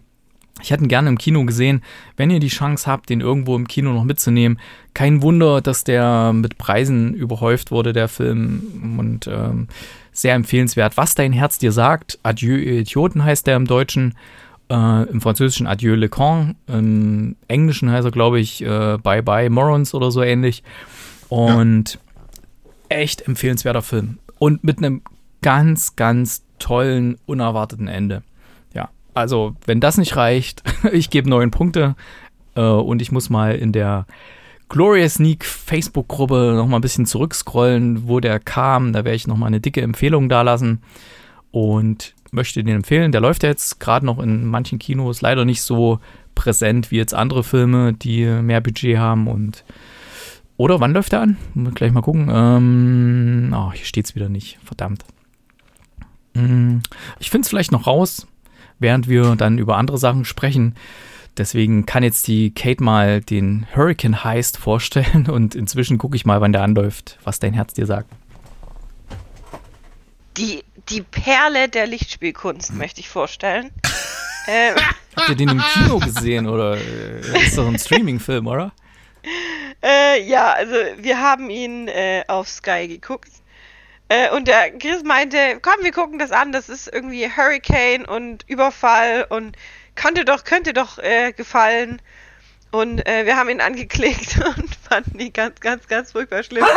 B: Ich hätte ihn gerne im Kino gesehen. Wenn ihr die Chance habt, den irgendwo im Kino noch mitzunehmen, kein Wunder, dass der mit Preisen überhäuft wurde, der Film. Und ähm, sehr empfehlenswert. Was dein Herz dir sagt, Adieu Idioten heißt der im Deutschen. Äh, Im Französischen Adieu Le Camp. Im Englischen heißt er, glaube ich, äh, Bye Bye Morons oder so ähnlich. Und ja. echt empfehlenswerter Film. Und mit einem ganz, ganz tollen, unerwarteten Ende. Also, wenn das nicht reicht, ich gebe neun Punkte äh, und ich muss mal in der Glorious Sneak Facebook-Gruppe noch mal ein bisschen zurückscrollen, wo der kam. Da werde ich noch mal eine dicke Empfehlung dalassen und möchte den empfehlen. Der läuft jetzt gerade noch in manchen Kinos, leider nicht so präsent wie jetzt andere Filme, die mehr Budget haben und oder wann läuft er an? Gleich mal gucken. Ähm, oh, hier steht es wieder nicht. Verdammt. Hm, ich finde es vielleicht noch raus während wir dann über andere Sachen sprechen. Deswegen kann jetzt die Kate mal den Hurricane Heist vorstellen und inzwischen gucke ich mal, wann der anläuft, was dein Herz dir sagt.
C: Die, die Perle der Lichtspielkunst möchte ich vorstellen.
B: ähm. Habt ihr den im Kino gesehen oder äh, ist das ein Streaming-Film, oder?
C: Äh, ja, also wir haben ihn äh, auf Sky geguckt äh, und der Chris meinte, komm, wir gucken das an, das ist irgendwie Hurricane und Überfall und könnte doch, könnte doch äh, gefallen. Und äh, wir haben ihn angeklickt und fanden ihn ganz, ganz, ganz furchtbar schlimm.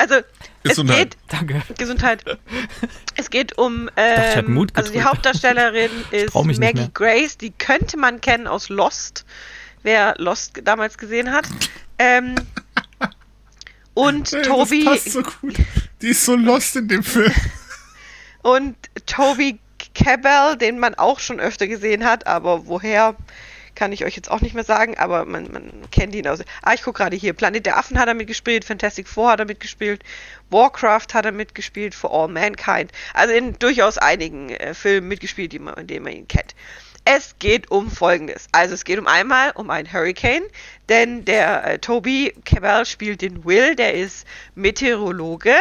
C: Also, Gesundheit. es geht. Danke. Gesundheit. Es geht um. Äh, also, die Hauptdarstellerin ist Maggie Grace. Die könnte man kennen aus Lost. Wer Lost damals gesehen hat. Ähm, und Toby. Das passt so gut
D: Die ist so lost in dem Film.
C: Und Toby Cabell, den man auch schon öfter gesehen hat, aber woher kann ich euch jetzt auch nicht mehr sagen, aber man, man kennt ihn aus. Ah, ich gucke gerade hier. Planet der Affen hat er mitgespielt, Fantastic Four hat er mitgespielt, Warcraft hat er mitgespielt, For All Mankind. Also in durchaus einigen äh, Filmen mitgespielt, die man, in denen man ihn kennt. Es geht um Folgendes. Also es geht um einmal um einen Hurricane, denn der äh, Toby Cabell spielt den Will, der ist Meteorologe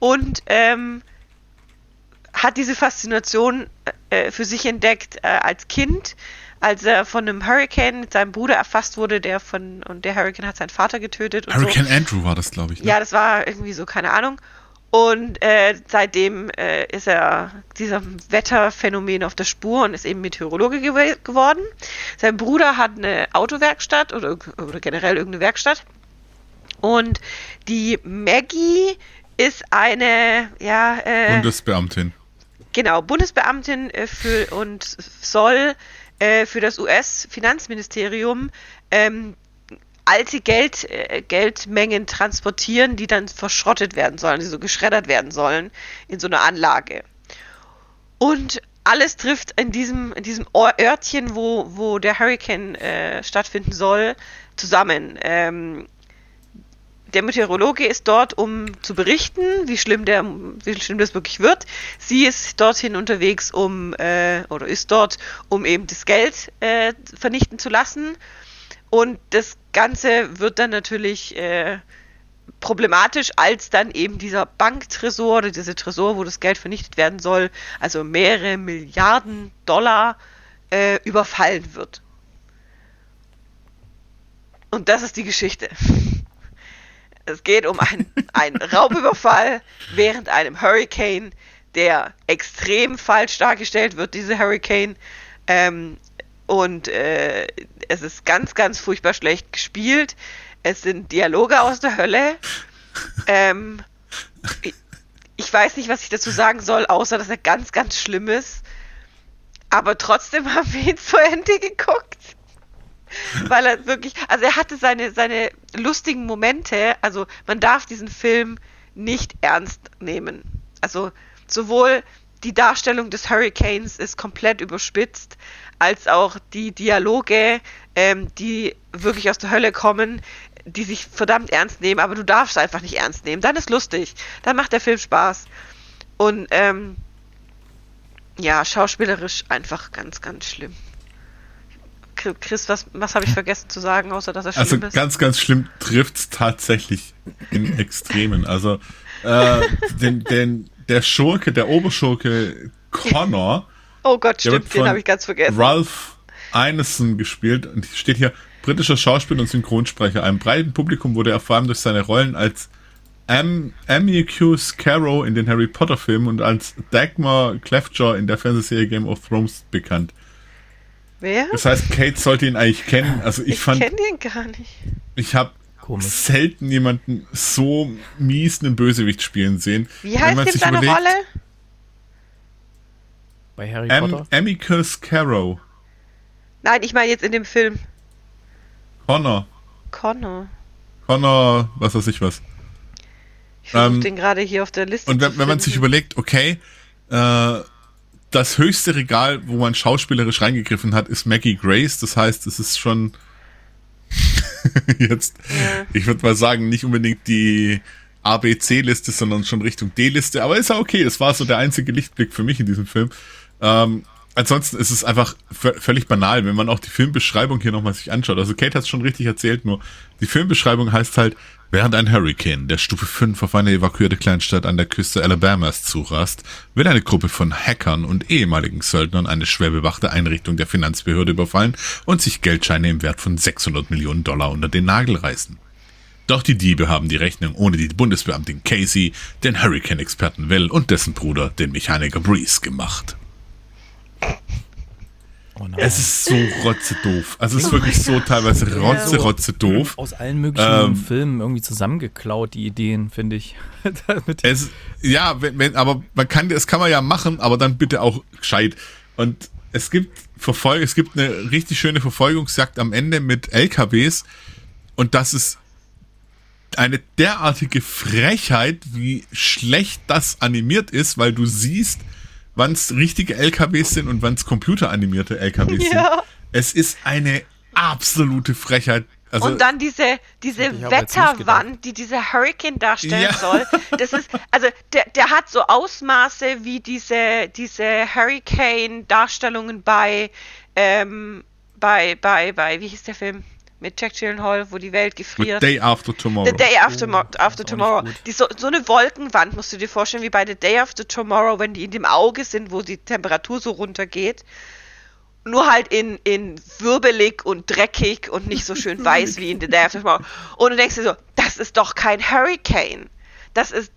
C: und ähm, hat diese Faszination äh, für sich entdeckt äh, als Kind, als er von einem Hurricane mit seinem Bruder erfasst wurde, der von und der Hurricane hat seinen Vater getötet.
D: Hurricane
C: so.
D: Andrew war das, glaube ich.
C: Ne? Ja, das war irgendwie so, keine Ahnung. Und äh, seitdem äh, ist er diesem Wetterphänomen auf der Spur und ist eben Meteorologe gew geworden. Sein Bruder hat eine Autowerkstatt oder, oder generell irgendeine Werkstatt. Und die Maggie ist eine, ja,
D: äh, Bundesbeamtin.
C: Genau, Bundesbeamtin äh, für und soll äh, für das US-Finanzministerium ähm, alte Geld, äh, Geldmengen transportieren, die dann verschrottet werden sollen, die so geschreddert werden sollen in so einer Anlage. Und alles trifft in diesem, in diesem Örtchen, wo, wo der Hurricane äh, stattfinden soll, zusammen. Ähm, der Meteorologe ist dort, um zu berichten, wie schlimm, der, wie schlimm das wirklich wird. Sie ist dorthin unterwegs, um, äh, oder ist dort, um eben das Geld äh, vernichten zu lassen. Und das Ganze wird dann natürlich äh, problematisch, als dann eben dieser Banktresor oder diese Tresor, wo das Geld vernichtet werden soll, also mehrere Milliarden Dollar äh, überfallen wird. Und das ist die Geschichte. Es geht um einen, einen Raubüberfall während einem Hurricane, der extrem falsch dargestellt wird, diese Hurricane. Ähm, und äh, es ist ganz, ganz furchtbar schlecht gespielt. Es sind Dialoge aus der Hölle. Ähm, ich, ich weiß nicht, was ich dazu sagen soll, außer dass er ganz, ganz schlimm ist. Aber trotzdem haben wir ihn zu Ende geguckt. Weil er wirklich, also er hatte seine, seine lustigen Momente, also man darf diesen Film nicht ernst nehmen. Also sowohl die Darstellung des Hurricanes ist komplett überspitzt, als auch die Dialoge, ähm, die wirklich aus der Hölle kommen, die sich verdammt ernst nehmen, aber du darfst einfach nicht ernst nehmen. Dann ist lustig, dann macht der Film Spaß. Und ähm, ja, schauspielerisch einfach ganz, ganz schlimm. Chris, was, was habe ich vergessen zu sagen, außer dass er schlimm
D: also
C: ist?
D: Also ganz, ganz schlimm trifft es tatsächlich in Extremen. Also äh, den, den, der Schurke, der Oberschurke Connor.
C: oh Gott, stimmt, den habe ich ganz vergessen.
D: Ralph Ineson gespielt und steht hier britischer Schauspieler und Synchronsprecher. Einem breiten Publikum wurde er vor allem durch seine Rollen als Amicus Caro in den Harry Potter Filmen und als Dagmar Cleftjaw in der Fernsehserie Game of Thrones bekannt.
C: Wer?
D: Das heißt, Kate sollte ihn eigentlich kennen. Also ich, ich fand.
C: Ich kenne ihn gar nicht.
D: Ich habe selten jemanden so mies einen Bösewicht spielen sehen.
C: Wie heißt denn seine überlegt, Rolle?
B: Bei Harry Am Potter?
D: Amicus Caro.
C: Nein, ich meine jetzt in dem Film.
D: Connor.
C: Connor.
D: Connor, was weiß ich was.
C: Ich versuche ähm, den gerade hier auf der Liste.
D: Und wenn, wenn man sich überlegt, okay, äh, das höchste Regal, wo man schauspielerisch reingegriffen hat, ist Maggie Grace. Das heißt, es ist schon jetzt, ja. ich würde mal sagen, nicht unbedingt die ABC-Liste, sondern schon Richtung D-Liste. Aber ist ja okay. Das war so der einzige Lichtblick für mich in diesem Film. Ähm, ansonsten ist es einfach völlig banal, wenn man auch die Filmbeschreibung hier nochmal sich anschaut. Also Kate hat es schon richtig erzählt, nur die Filmbeschreibung heißt halt, Während ein Hurricane der Stufe 5 auf eine evakuierte Kleinstadt an der Küste Alabamas zurast, wird eine Gruppe von Hackern und ehemaligen Söldnern eine schwer bewachte Einrichtung der Finanzbehörde überfallen und sich Geldscheine im Wert von 600 Millionen Dollar unter den Nagel reißen. Doch die Diebe haben die Rechnung ohne die Bundesbeamtin Casey, den Hurricane-Experten Will und dessen Bruder, den Mechaniker Breeze, gemacht. Oh es ist so rotze doof. Also es ist oh wirklich so teilweise rotze, rotze doof.
B: Aus allen möglichen ähm, Filmen irgendwie zusammengeklaut, die Ideen, finde ich.
D: es, ja, wenn, wenn, aber man kann, das kann man ja machen, aber dann bitte auch gescheit. Und es gibt Verfolg, es gibt eine richtig schöne Verfolgungsjagd am Ende mit LKWs und das ist eine derartige Frechheit, wie schlecht das animiert ist, weil du siehst, wann es richtige LKWs sind und wann es computeranimierte LKWs ja. sind. Es ist eine absolute Frechheit.
C: Also, und dann diese, diese Wetterwand, die dieser Hurricane darstellen ja. soll. Das ist, also der, der hat so Ausmaße wie diese, diese Hurricane-Darstellungen bei, ähm, bei, bei, bei, wie hieß der Film? Mit Jack Gyllenhaal, wo die Welt gefriert.
D: The Day After Tomorrow.
C: The Day After, oh, after Tomorrow. Die, so, so eine Wolkenwand musst du dir vorstellen, wie bei The Day After Tomorrow, wenn die in dem Auge sind, wo die Temperatur so runtergeht nur halt in, in wirbelig und dreckig und nicht so schön weiß wie in The Day After Tomorrow. Und du denkst dir so, das ist doch kein Hurricane. Das ist,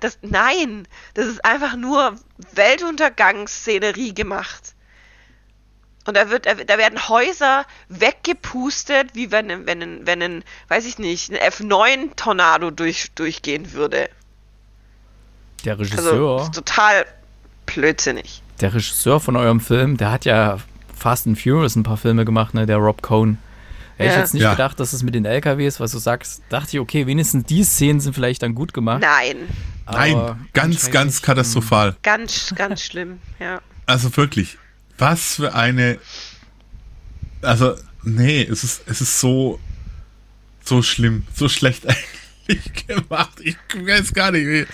C: das, nein, das ist einfach nur Weltuntergangsszenerie gemacht. Und da wird, da werden Häuser weggepustet, wie wenn, wenn, wenn ein, weiß ich nicht, ein F9-Tornado durch, durchgehen würde.
B: Der Regisseur.
C: Also, total blödsinnig.
B: Der Regisseur von eurem Film, der hat ja Fast and Furious ein paar Filme gemacht, ne? Der Rob Cohn. Hätte ja. ich jetzt nicht ja. gedacht, dass es mit den LKWs, was du sagst, dachte ich, okay, wenigstens die Szenen sind vielleicht dann gut gemacht.
C: Nein.
D: Nein, ganz, ganz katastrophal.
C: Ganz, ganz schlimm, ja.
D: Also wirklich, was für eine. Also, nee, es ist, es ist so, so schlimm, so schlecht eigentlich gemacht. Ich weiß gar nicht. Äh,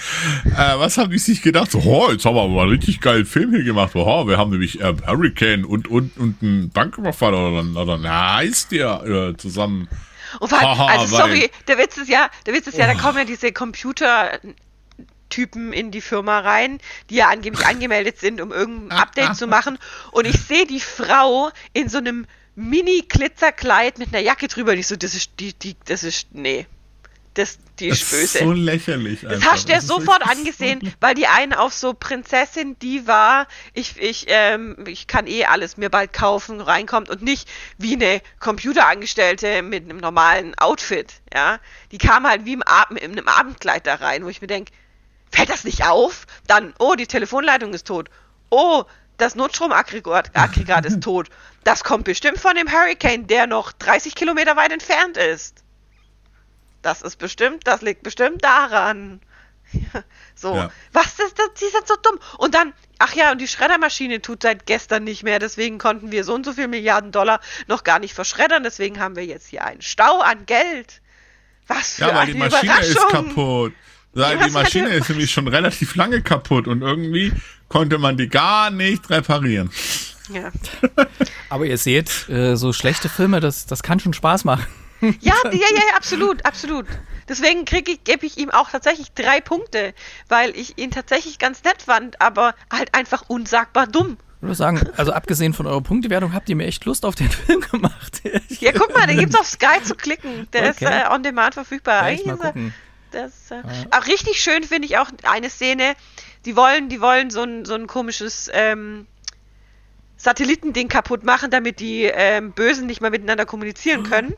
D: was haben die sich gedacht? So, oh, jetzt haben wir aber einen richtig geilen Film hier gemacht. Oh, wir haben nämlich äh, Hurricane und, und, und einen Banküberfall oder, oder eine heißt der äh, zusammen.
C: Und vor allem, also sorry, der Witz ist ja, der Witz ist ja, oh. da kommen ja diese Computer Typen in die Firma rein, die ja angeblich angemeldet sind, um irgendein Update zu machen. Und ich sehe die Frau in so einem Mini-Glitzerkleid mit einer Jacke drüber. Die so, das ist, die, die, das ist, nee, das, die ist böse.
D: so lächerlich.
C: Das hast du ja sofort angesehen, so weil die eine auf so Prinzessin, die war, ich, ich, ähm, ich kann eh alles mir bald kaufen, reinkommt und nicht wie eine Computerangestellte mit einem normalen Outfit, ja. Die kam halt wie im Ab in einem Abendkleid da rein, wo ich mir denke, fällt das nicht auf? Dann, oh, die Telefonleitung ist tot. Oh, das Notstromaggregat ist tot. Das kommt bestimmt von dem Hurricane, der noch 30 Kilometer weit entfernt ist das ist bestimmt, das liegt bestimmt daran. so, ja. was ist das? Die sind so dumm. Und dann, ach ja, und die Schreddermaschine tut seit gestern nicht mehr, deswegen konnten wir so und so viel Milliarden Dollar noch gar nicht verschreddern, deswegen haben wir jetzt hier einen Stau an Geld. Was für ja, weil
D: eine die Maschine ist kaputt. Die, die Maschine ist nämlich schon relativ lange kaputt und irgendwie konnte man die gar nicht reparieren.
B: Ja. Aber ihr seht, äh, so schlechte Filme, das, das kann schon Spaß machen.
C: Ja, ja, ja, absolut, absolut. Deswegen kriege ich, gebe ich ihm auch tatsächlich drei Punkte, weil ich ihn tatsächlich ganz nett fand, aber halt einfach unsagbar dumm.
B: Ich würde sagen, also abgesehen von eurer Punktewertung, habt ihr mir echt Lust auf den Film gemacht.
C: ja, guck mal, den gibt's auf Sky zu klicken. Der okay. ist äh, on demand verfügbar. Eigentlich mal gucken. Das, äh, ja. Auch richtig schön finde ich auch eine Szene. Die wollen, die wollen so ein, so ein komisches ähm, Satellitending kaputt machen, damit die ähm, Bösen nicht mehr miteinander kommunizieren können.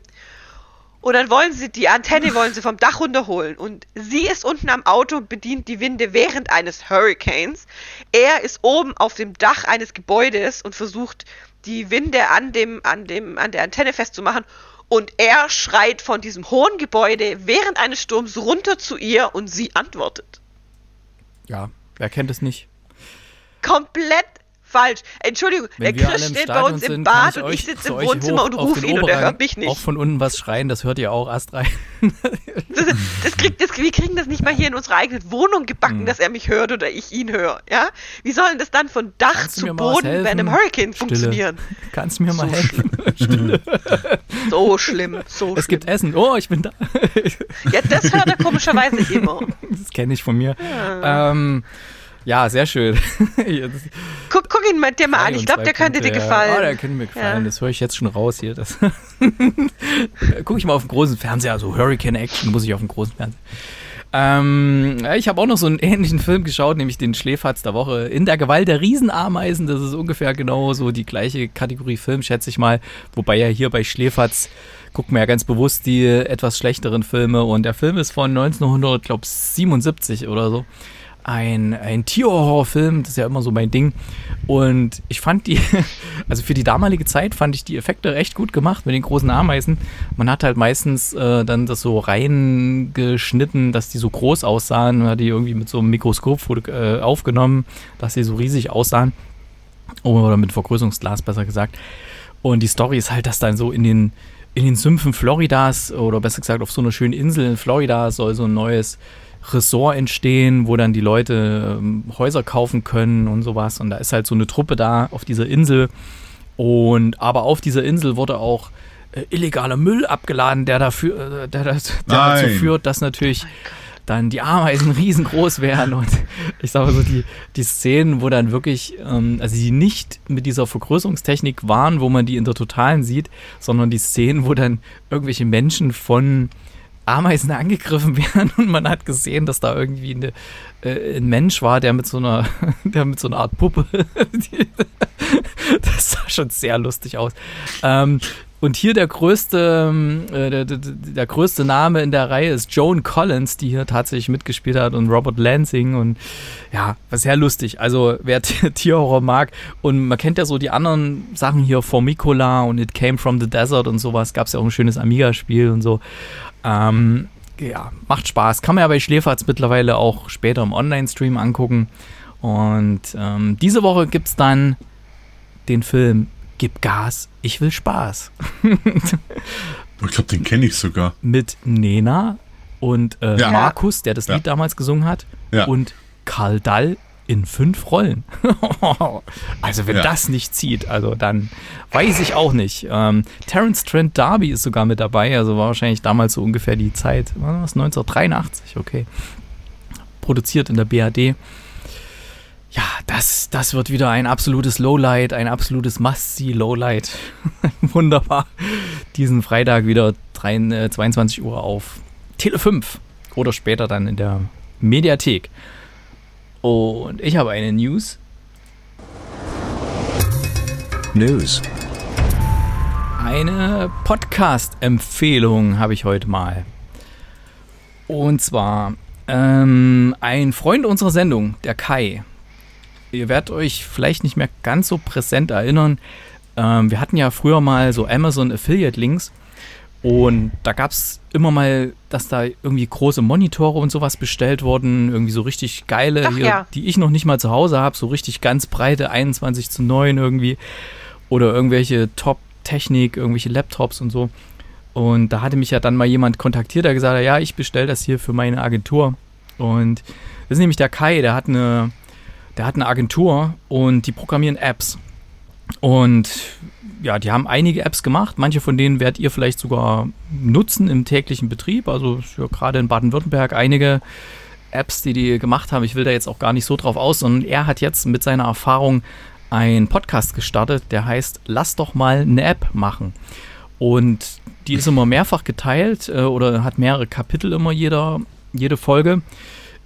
C: Und dann wollen sie die Antenne wollen sie vom Dach runterholen. Und sie ist unten am Auto und bedient die Winde während eines Hurricanes. Er ist oben auf dem Dach eines Gebäudes und versucht die Winde an dem, an dem, an der Antenne festzumachen. Und er schreit von diesem hohen Gebäude während eines Sturms runter zu ihr und sie antwortet.
B: Ja, wer kennt es nicht?
C: Komplett falsch. Entschuldigung, Wenn der Chris steht bei uns im Bad und ich sitze im Wohnzimmer und rufe ihn und er hört mich nicht.
B: Auch von unten was schreien, das hört ihr auch erst rein.
C: das, das kriegt, das, wir kriegen das nicht mal hier in unsere eigene Wohnung gebacken, hm. dass er mich hört oder ich ihn höre. Ja? Wie soll denn das dann von Dach Kannst zu Boden bei einem Hurricane Stille. funktionieren?
B: Kannst du mir mal so helfen?
C: Schlimm. so schlimm, so schlimm.
B: Es gibt Essen. Oh, ich bin da.
C: ja, das hört er komischerweise immer.
B: Das kenne ich von mir. Ja. Ähm, ja, sehr schön.
C: guck, guck ihn mal dir mal an. Ich glaube, der könnte dir gefallen.
B: Ja. Oh, der könnte mir gefallen. Ja. Das höre ich jetzt schon raus hier. Das Gucke ich mal auf dem großen Fernseher. Also Hurricane Action muss ich auf dem großen Fernseher. Ähm, ich habe auch noch so einen ähnlichen Film geschaut, nämlich den Schläferz der Woche. In der Gewalt der Riesenameisen. Das ist ungefähr genau so die gleiche Kategorie Film, schätze ich mal. Wobei ja hier bei Schläferz guckt man ja ganz bewusst die etwas schlechteren Filme. Und der Film ist von 1977 oder so. Ein, ein Tierhorrorfilm, das ist ja immer so mein Ding. Und ich fand die, also für die damalige Zeit fand ich die Effekte recht gut gemacht mit den großen Ameisen. Man hat halt meistens äh, dann das so reingeschnitten, dass die so groß aussahen. Man hat die irgendwie mit so einem Mikroskop äh, aufgenommen, dass sie so riesig aussahen. Oder mit Vergrößungsglas besser gesagt. Und die Story ist halt, dass dann so in den, in den Sümpfen Floridas oder besser gesagt auf so einer schönen Insel in Florida soll so ein neues Ressort entstehen, wo dann die Leute ähm, Häuser kaufen können und sowas. Und da ist halt so eine Truppe da auf dieser Insel. Und aber auf dieser Insel wurde auch äh, illegaler Müll abgeladen, der dafür, äh, der, der dazu führt, dass natürlich dann die Ameisen riesengroß werden und ich sage so, die, die Szenen, wo dann wirklich, ähm, also die nicht mit dieser Vergrößerungstechnik waren, wo man die in der Totalen sieht, sondern die Szenen, wo dann irgendwelche Menschen von Ameisen angegriffen werden und man hat gesehen, dass da irgendwie eine, äh, ein Mensch war, der mit so einer, der mit so einer Art Puppe, das sah schon sehr lustig aus. Ähm, und hier der größte, ähm, äh, der, der, der, größte Name in der Reihe ist Joan Collins, die hier tatsächlich mitgespielt hat und Robert Lansing und ja, sehr lustig. Also wer Tierhorror mag und man kennt ja so die anderen Sachen hier, Formicola und It Came from the Desert und sowas, gab es ja auch ein schönes Amiga-Spiel und so. Ähm, ja, macht Spaß. Kann man ja bei Schläferz mittlerweile auch später im Online-Stream angucken. Und ähm, diese Woche gibt es dann den Film Gib Gas, ich will Spaß.
D: ich glaube, den kenne ich sogar.
B: Mit Nena und äh, ja. Markus, der das ja. Lied damals gesungen hat.
D: Ja.
B: Und Karl Dall in fünf Rollen. also wenn ja. das nicht zieht, also dann weiß ich auch nicht. Ähm, Terence Trent D'Arby ist sogar mit dabei, also war wahrscheinlich damals so ungefähr die Zeit, was 1983, okay. Produziert in der BAD. Ja, das, das wird wieder ein absolutes Lowlight, ein absolutes Must-See Lowlight. Wunderbar. Diesen Freitag wieder 3, äh, 22 Uhr auf Tele 5 oder später dann in der Mediathek. Und ich habe eine News.
A: News.
B: Eine Podcast-Empfehlung habe ich heute mal. Und zwar ähm, ein Freund unserer Sendung, der Kai. Ihr werdet euch vielleicht nicht mehr ganz so präsent erinnern. Ähm, wir hatten ja früher mal so Amazon Affiliate Links und da gab es immer mal, dass da irgendwie große Monitore und sowas bestellt wurden, irgendwie so richtig geile,
C: Ach,
B: hier,
C: ja.
B: die ich noch nicht mal zu Hause habe, so richtig ganz breite 21 zu 9 irgendwie. Oder irgendwelche Top-Technik, irgendwelche Laptops und so. Und da hatte mich ja dann mal jemand kontaktiert, der gesagt hat, ja, ich bestelle das hier für meine Agentur. Und das ist nämlich der Kai, der hat eine, der hat eine Agentur und die programmieren Apps. Und ja, die haben einige Apps gemacht. Manche von denen werdet ihr vielleicht sogar nutzen im täglichen Betrieb. Also ja, gerade in Baden-Württemberg einige Apps, die die gemacht haben. Ich will da jetzt auch gar nicht so drauf aus, sondern er hat jetzt mit seiner Erfahrung einen Podcast gestartet, der heißt Lass doch mal eine App machen. Und die ist immer mehrfach geteilt äh, oder hat mehrere Kapitel immer jeder, jede Folge.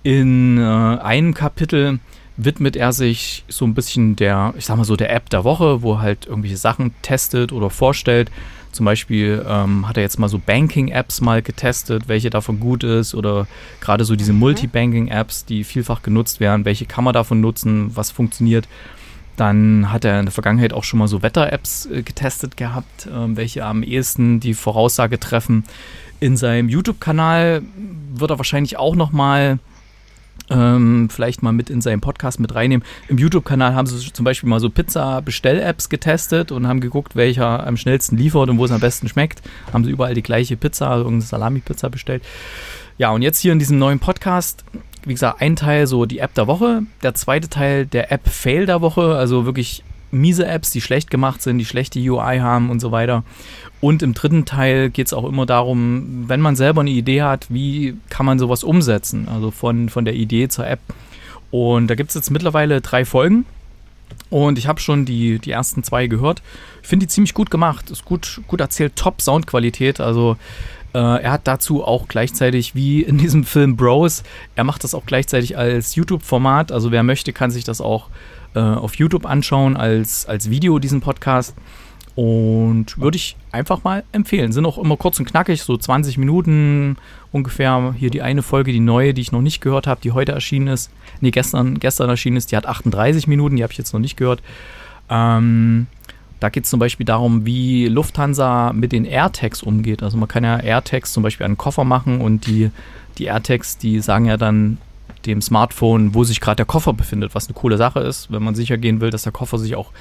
B: In äh, einem Kapitel widmet er sich so ein bisschen der, ich sag mal so, der App der Woche, wo er halt irgendwelche Sachen testet oder vorstellt. Zum Beispiel ähm, hat er jetzt mal so Banking-Apps mal getestet, welche davon gut ist oder gerade so diese mhm. Multibanking-Apps, die vielfach genutzt werden, welche kann man davon nutzen, was funktioniert. Dann hat er in der Vergangenheit auch schon mal so Wetter-Apps äh, getestet gehabt, äh, welche am ehesten die Voraussage treffen. In seinem YouTube-Kanal wird er wahrscheinlich auch noch mal ähm, vielleicht mal mit in seinen Podcast mit reinnehmen. Im YouTube-Kanal haben sie zum Beispiel mal so Pizza-Bestell-Apps getestet und haben geguckt, welcher am schnellsten liefert und wo es am besten schmeckt. Haben sie überall die gleiche Pizza, also irgendeine Salami-Pizza bestellt. Ja, und jetzt hier in diesem neuen Podcast, wie gesagt, ein Teil so die App der Woche, der zweite Teil der App-Fail der Woche, also wirklich miese Apps, die schlecht gemacht sind, die schlechte UI haben und so weiter. Und im dritten Teil geht es auch immer darum, wenn man selber eine Idee hat, wie kann man sowas umsetzen? Also von, von der Idee zur App. Und da gibt es jetzt mittlerweile drei Folgen. Und ich habe schon die, die ersten zwei gehört. Ich finde die ziemlich gut gemacht. Ist gut, gut erzählt, top Soundqualität. Also äh, er hat dazu auch gleichzeitig, wie in diesem Film Bros, er macht das auch gleichzeitig als YouTube-Format. Also wer möchte, kann sich das auch äh, auf YouTube anschauen als, als Video, diesen Podcast. Und würde ich einfach mal empfehlen. Sind auch immer kurz und knackig, so 20 Minuten ungefähr. Hier die eine Folge, die neue, die ich noch nicht gehört habe, die heute erschienen ist. Nee, gestern, gestern erschienen ist, die hat 38 Minuten, die habe ich jetzt noch nicht gehört. Ähm, da geht es zum Beispiel darum, wie Lufthansa mit den AirTags umgeht. Also man kann ja AirTags zum Beispiel an einen Koffer machen und die, die AirTags, die sagen ja dann dem Smartphone, wo sich gerade der Koffer befindet, was eine coole Sache ist, wenn man sicher gehen will, dass der Koffer sich auch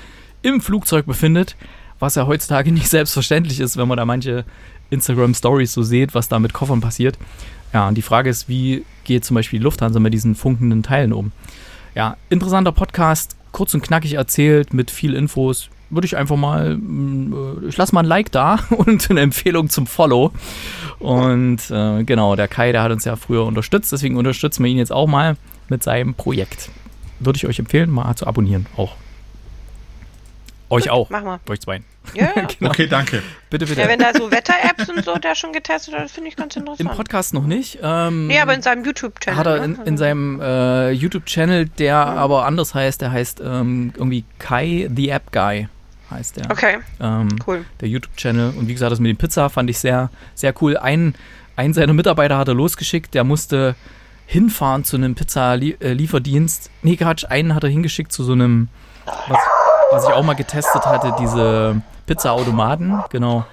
B: im Flugzeug befindet, was ja heutzutage nicht selbstverständlich ist, wenn man da manche Instagram Stories so sieht, was da mit Koffern passiert. Ja, und die Frage ist, wie geht zum Beispiel die Lufthansa mit diesen funkenden Teilen um? Ja, interessanter Podcast, kurz und knackig erzählt, mit viel Infos würde ich einfach mal, mm, ich lasse mal ein Like da und eine Empfehlung zum Follow. Und äh, genau, der Kai, der hat uns ja früher unterstützt, deswegen unterstützen wir ihn jetzt auch mal mit seinem Projekt. Würde ich euch empfehlen, mal zu abonnieren auch. Euch
C: Gut,
B: auch.
C: Mach mal.
B: Euch zwei.
C: Ja, ja.
B: Genau.
D: Okay, danke.
B: Bitte, bitte.
C: ja wenn da so Wetter-Apps und so der schon getestet hat, das finde ich ganz
B: Im
C: interessant.
B: Podcast noch nicht. Ähm,
C: nee, aber in seinem YouTube-Channel.
B: hat er
C: ne?
B: in,
C: Also-
B: in seinem äh, YouTube-Channel, der aber anders heißt, der heißt ähm, irgendwie Kai the App Guy, heißt der.
C: Okay,
B: Ähm,
C: cool.
B: der YouTube-Channel. Und wie gesagt, das mit dem Pizza fand ich sehr, sehr cool. Ein, einen seiner Mitarbeiter hat er losgeschickt, der musste hinfahren zu einem Pizza-Lieferdienst. Nee, Quatsch, einen hat er hingeschickt zu so einem, was, was ich auch mal getestet hatte, diese Pizza-Automaten, genau.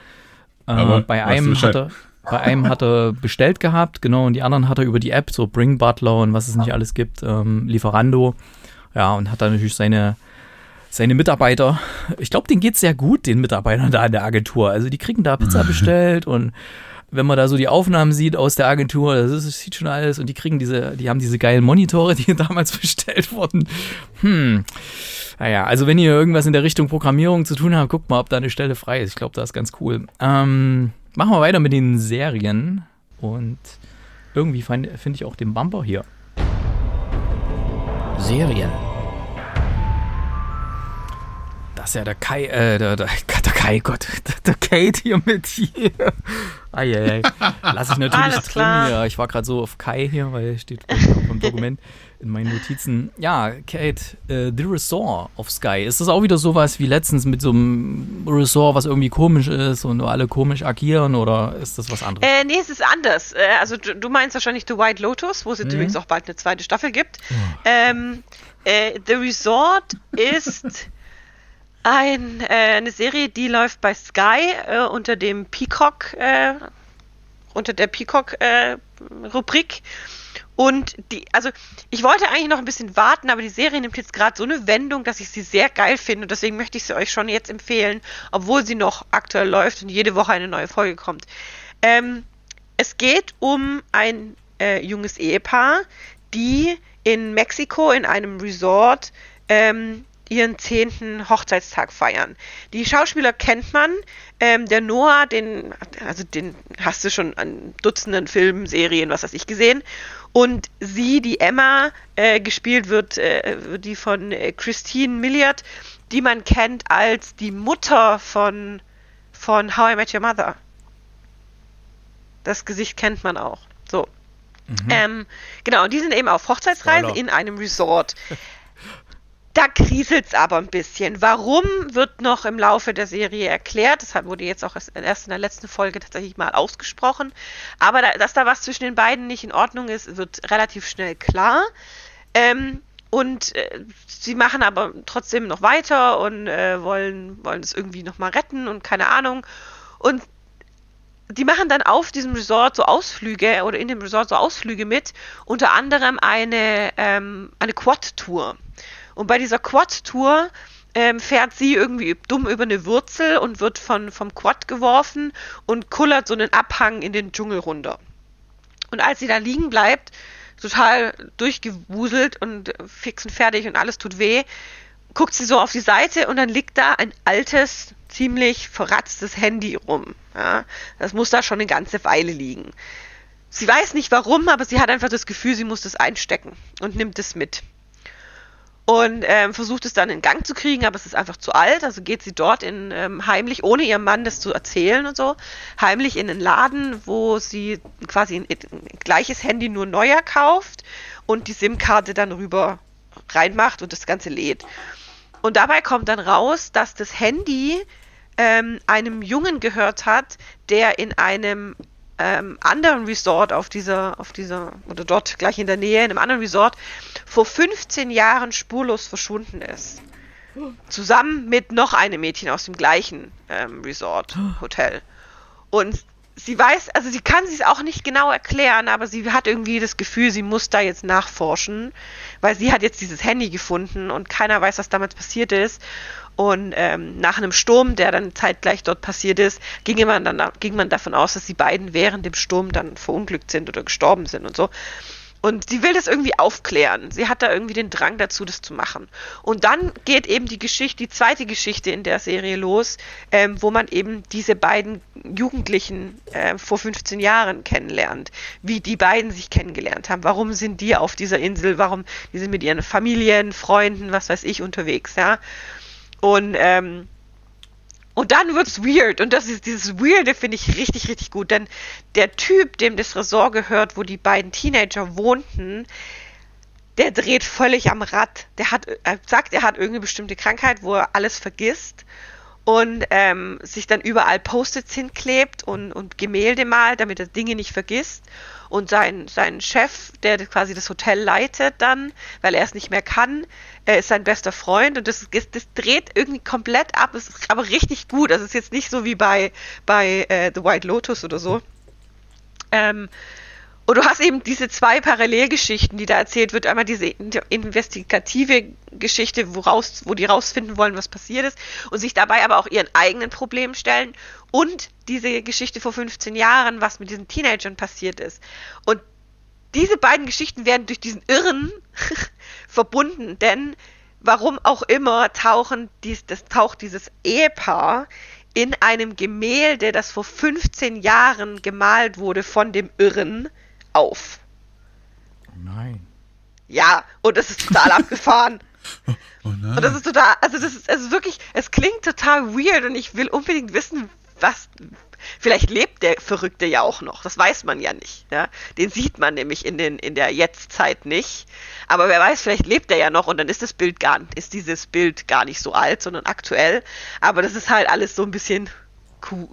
B: Äh, bei einem
D: Bescheid?
B: hat er. Bei einem hat er bestellt gehabt, genau, und die anderen hat er über die App, so Bring Butler und was es nicht alles gibt, ähm, Lieferando. Ja, und hat dann natürlich seine, seine Mitarbeiter, ich glaube, denen geht es sehr gut, den Mitarbeitern da in der Agentur. Also die kriegen da Pizza bestellt und wenn man da so die Aufnahmen sieht aus der Agentur, das, ist, das sieht schon alles und die kriegen diese, die haben diese geilen Monitore, die damals bestellt wurden. Hm. Naja, also wenn ihr irgendwas in der Richtung Programmierung zu tun habt, guckt mal, ob da eine Stelle frei ist. Ich glaube, das ist ganz cool. Ähm, machen wir weiter mit den Serien und irgendwie finde ich auch den Bumper hier. Serien. Das ist ja der Kai, äh, der, der, der Kai, Gott, der, der Kate hier mit hier. Eieiei. Lass ich natürlich
C: Alles
B: drin hier. Ich war gerade so auf Kai hier, weil steht vom Dokument in meinen Notizen. Ja, Kate, äh, The Resort of Sky. Ist das auch wieder sowas wie letztens mit so einem Resort, was irgendwie komisch ist und nur alle komisch agieren oder ist das was anderes?
C: Äh, nee, es ist anders. Äh, also du, du meinst wahrscheinlich The White Lotus, wo es jetzt übrigens auch bald eine zweite Staffel gibt. Ähm, äh, The Resort ist ein, äh, eine Serie, die läuft bei Sky äh, unter dem Peacock, äh, unter der Peacock-Rubrik. und die, also ich wollte eigentlich noch ein bisschen warten, aber die Serie nimmt jetzt gerade so eine Wendung, dass ich sie sehr geil finde und deswegen möchte ich sie euch schon jetzt empfehlen, obwohl sie noch aktuell läuft und jede Woche eine neue Folge kommt. Ähm, es geht um ein äh, junges Ehepaar, die in Mexiko in einem Resort ähm, ihren zehnten Hochzeitstag feiern. Die Schauspieler kennt man. Ähm, der Noah, den, also den hast du schon an Dutzenden Filmen, Serien, was weiß ich gesehen. Und sie, die Emma, äh, gespielt wird, äh, die von äh, Christine Milliard, die man kennt als die Mutter von, von How I Met Your Mother. Das Gesicht kennt man auch. So. Ähm, genau, und die sind eben auf Hochzeitsreise
B: Spoiler.
C: in einem Resort. Da kriselt's aber ein bisschen. Warum wird noch im Laufe der Serie erklärt? Das wurde jetzt auch erst erst in der letzten Folge tatsächlich mal ausgesprochen. Aber da, dass da was zwischen den beiden nicht in Ordnung ist, wird relativ schnell klar. Ähm, und äh, sie machen aber trotzdem noch weiter und äh, wollen, wollen es irgendwie nochmal retten und keine Ahnung. Und die machen dann auf diesem Resort so Ausflüge oder in dem Resort so Ausflüge mit, unter anderem eine, ähm, eine Quad-Tour. Und bei dieser Quad-Tour ähm, fährt sie irgendwie dumm über eine Wurzel und wird von, vom Quad geworfen und kullert so einen Abhang in den Dschungel runter. Und als sie da liegen bleibt, total durchgewuselt und fix und fertig und alles tut weh, guckt sie so auf die Seite und dann liegt da ein altes, ziemlich verratztes Handy rum. Ja, das muss da schon eine ganze Weile liegen. Sie weiß nicht warum, aber sie hat einfach das Gefühl, sie muss das einstecken und nimmt es mit. Und ähm, versucht es dann in Gang zu kriegen, aber es ist einfach zu alt. Also geht sie dort in ähm, heimlich, ohne ihrem Mann das zu erzählen und so, heimlich in einen Laden, wo sie quasi ein, ein gleiches Handy nur neuer kauft und die SIM-Karte dann rüber reinmacht und das Ganze lädt. Und dabei kommt dann raus, dass das Handy ähm, einem Jungen gehört hat, der in einem ähm, anderen Resort auf dieser, auf dieser, oder dort gleich in der Nähe, in einem anderen Resort, vor 15 Jahren spurlos verschwunden ist. Zusammen mit noch einem Mädchen aus dem gleichen ähm, Resort, Hotel. Und sie weiß, also sie kann es auch nicht genau erklären, aber sie hat irgendwie das Gefühl, sie muss da jetzt nachforschen, weil sie hat jetzt dieses Handy gefunden und keiner weiß, was damals passiert ist. Und ähm, nach einem Sturm, der dann zeitgleich dort passiert ist, ging man, dann, ging man davon aus, dass die beiden während dem Sturm dann verunglückt sind oder gestorben sind und so. Und sie will das irgendwie aufklären. Sie hat da irgendwie den Drang dazu, das zu machen. Und dann geht eben die Geschichte, die zweite Geschichte in der Serie los, ähm, wo man eben diese beiden Jugendlichen äh, vor 15 Jahren kennenlernt. Wie die beiden sich kennengelernt haben. Warum sind die auf dieser Insel? Warum die sind mit ihren Familien, Freunden, was weiß ich, unterwegs, ja. Und ähm, und dann wird's weird. Und das ist dieses Weirde finde ich richtig, richtig gut. Denn der Typ, dem das Resort gehört, wo die beiden Teenager wohnten, der dreht völlig am Rad. Der hat, er sagt, er hat irgendeine bestimmte Krankheit, wo er alles vergisst und ähm, sich dann überall Post-its hinklebt und, und Gemälde malt, damit er Dinge nicht vergisst. Und sein, sein Chef, der quasi das Hotel leitet dann, weil er es nicht mehr kann, er ist sein bester Freund und das, das, das dreht irgendwie komplett ab, es ist aber richtig gut. Also es ist jetzt nicht so wie bei, bei äh, The White Lotus oder so. Ähm, und du hast eben diese zwei Parallelgeschichten, die da erzählt wird. Einmal diese investigative Geschichte, woraus, wo die rausfinden wollen, was passiert ist, und sich dabei aber auch ihren eigenen Problemen stellen. Und diese Geschichte vor 15 Jahren, was mit diesen Teenagern passiert ist. Und diese beiden Geschichten werden durch diesen Irren verbunden, denn warum auch immer tauchen dies, das taucht dieses Ehepaar in einem Gemälde, das vor 15 Jahren gemalt wurde von dem Irren, auf.
B: Nein.
C: Ja, und das ist total abgefahren. Oh, oh und das ist total, also das ist, also wirklich, es klingt total weird und ich will unbedingt wissen, was, vielleicht lebt der Verrückte ja auch noch, das weiß man ja nicht, ja. Den sieht man nämlich in den, in der Jetztzeit nicht. Aber wer weiß, vielleicht lebt er ja noch und dann ist das Bild gar, ist dieses Bild gar nicht so alt, sondern aktuell. Aber das ist halt alles so ein bisschen cool,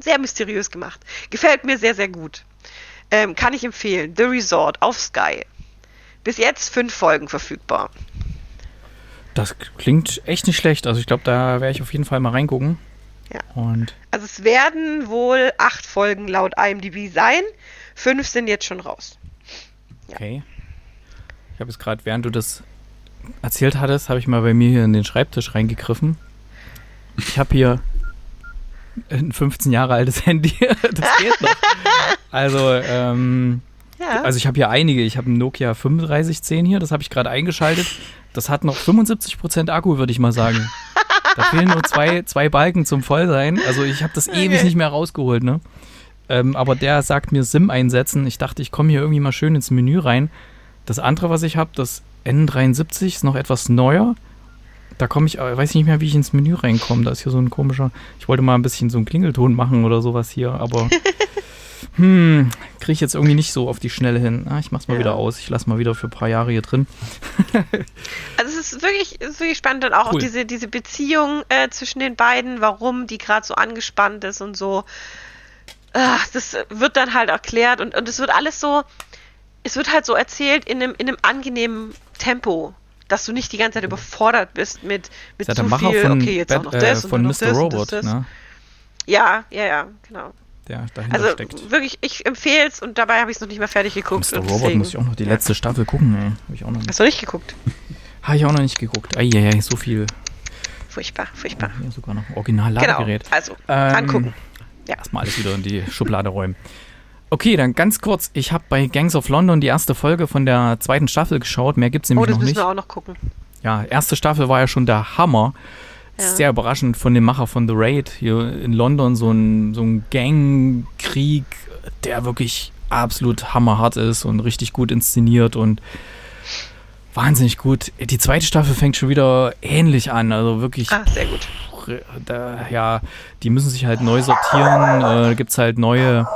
C: sehr mysteriös gemacht. Gefällt mir sehr, sehr gut. Ähm, kann ich empfehlen. The Resort auf Sky. Bis jetzt fünf Folgen verfügbar.
B: Das klingt echt nicht schlecht. Also ich glaube, da werde ich auf jeden Fall mal reingucken.
C: Ja. Und also es werden wohl acht Folgen laut IMDb sein. Fünf sind jetzt schon raus.
B: Ja. Okay. Ich habe es gerade, während du das erzählt hattest, habe ich mal bei mir hier in den Schreibtisch reingegriffen. Ich habe hier ein 15 Jahre altes Handy. das geht noch. Also, ähm, ja. also ich habe hier einige. Ich habe ein Nokia 3510 hier, das habe ich gerade eingeschaltet. Das hat noch 75% Akku, würde ich mal sagen. Da fehlen nur zwei, zwei Balken zum Vollsein. Also ich habe das okay. ewig nicht mehr rausgeholt, ne? Ähm, aber der sagt mir SIM einsetzen. Ich dachte, ich komme hier irgendwie mal schön ins Menü rein. Das andere, was ich habe, das N73, ist noch etwas neuer. Da komme ich, weiß ich nicht mehr, wie ich ins Menü reinkomme. Da ist hier so ein komischer. Ich wollte mal ein bisschen so einen Klingelton machen oder sowas hier, aber hm, kriege ich jetzt irgendwie nicht so auf die Schnelle hin. Ah, ich mach's mal ja. wieder aus. Ich lasse mal wieder für ein paar Jahre hier drin.
C: also es ist wirklich, es ist wirklich spannend und auch, cool. auch diese, diese Beziehung äh, zwischen den beiden, warum die gerade so angespannt ist und so. Ach, das wird dann halt erklärt und, und es wird alles so, es wird halt so erzählt in einem, in einem angenehmen Tempo dass du nicht die ganze Zeit überfordert bist mit, mit
B: zu Macher viel, von okay, jetzt Bad, auch noch das äh, von und Mr. Robot, das, das. Ne?
C: Ja, ja, ja, genau.
B: Der dahinter also steckt.
C: wirklich, ich empfehle es und dabei habe ich es noch nicht mehr fertig geguckt.
B: Mr. Robot muss ich auch noch die letzte Staffel gucken. Ey. Hab ich auch noch
C: Hast du nicht geguckt?
B: Habe ich auch noch nicht geguckt. Eieiei, so viel.
C: Furchtbar, furchtbar.
B: Oh, hier sogar noch Original-Ladegerät.
C: Genau, also ähm, angucken.
B: Ja. Erstmal alles wieder in die Schublade räumen. Okay, dann ganz kurz. Ich habe bei Gangs of London die erste Folge von der zweiten Staffel geschaut. Mehr gibt es nämlich noch nicht. Oh, das
C: müssen wir auch noch gucken.
B: Ja, erste Staffel war ja schon der Hammer. Ja. Sehr überraschend von dem Macher von The Raid hier in London. So ein, so ein Gangkrieg, der wirklich absolut hammerhart ist und richtig gut inszeniert und wahnsinnig gut. Die zweite Staffel fängt schon wieder ähnlich an. Also wirklich.
C: Ah, sehr gut.
B: Da, ja, die müssen sich halt neu sortieren. Äh, da gibt es halt neue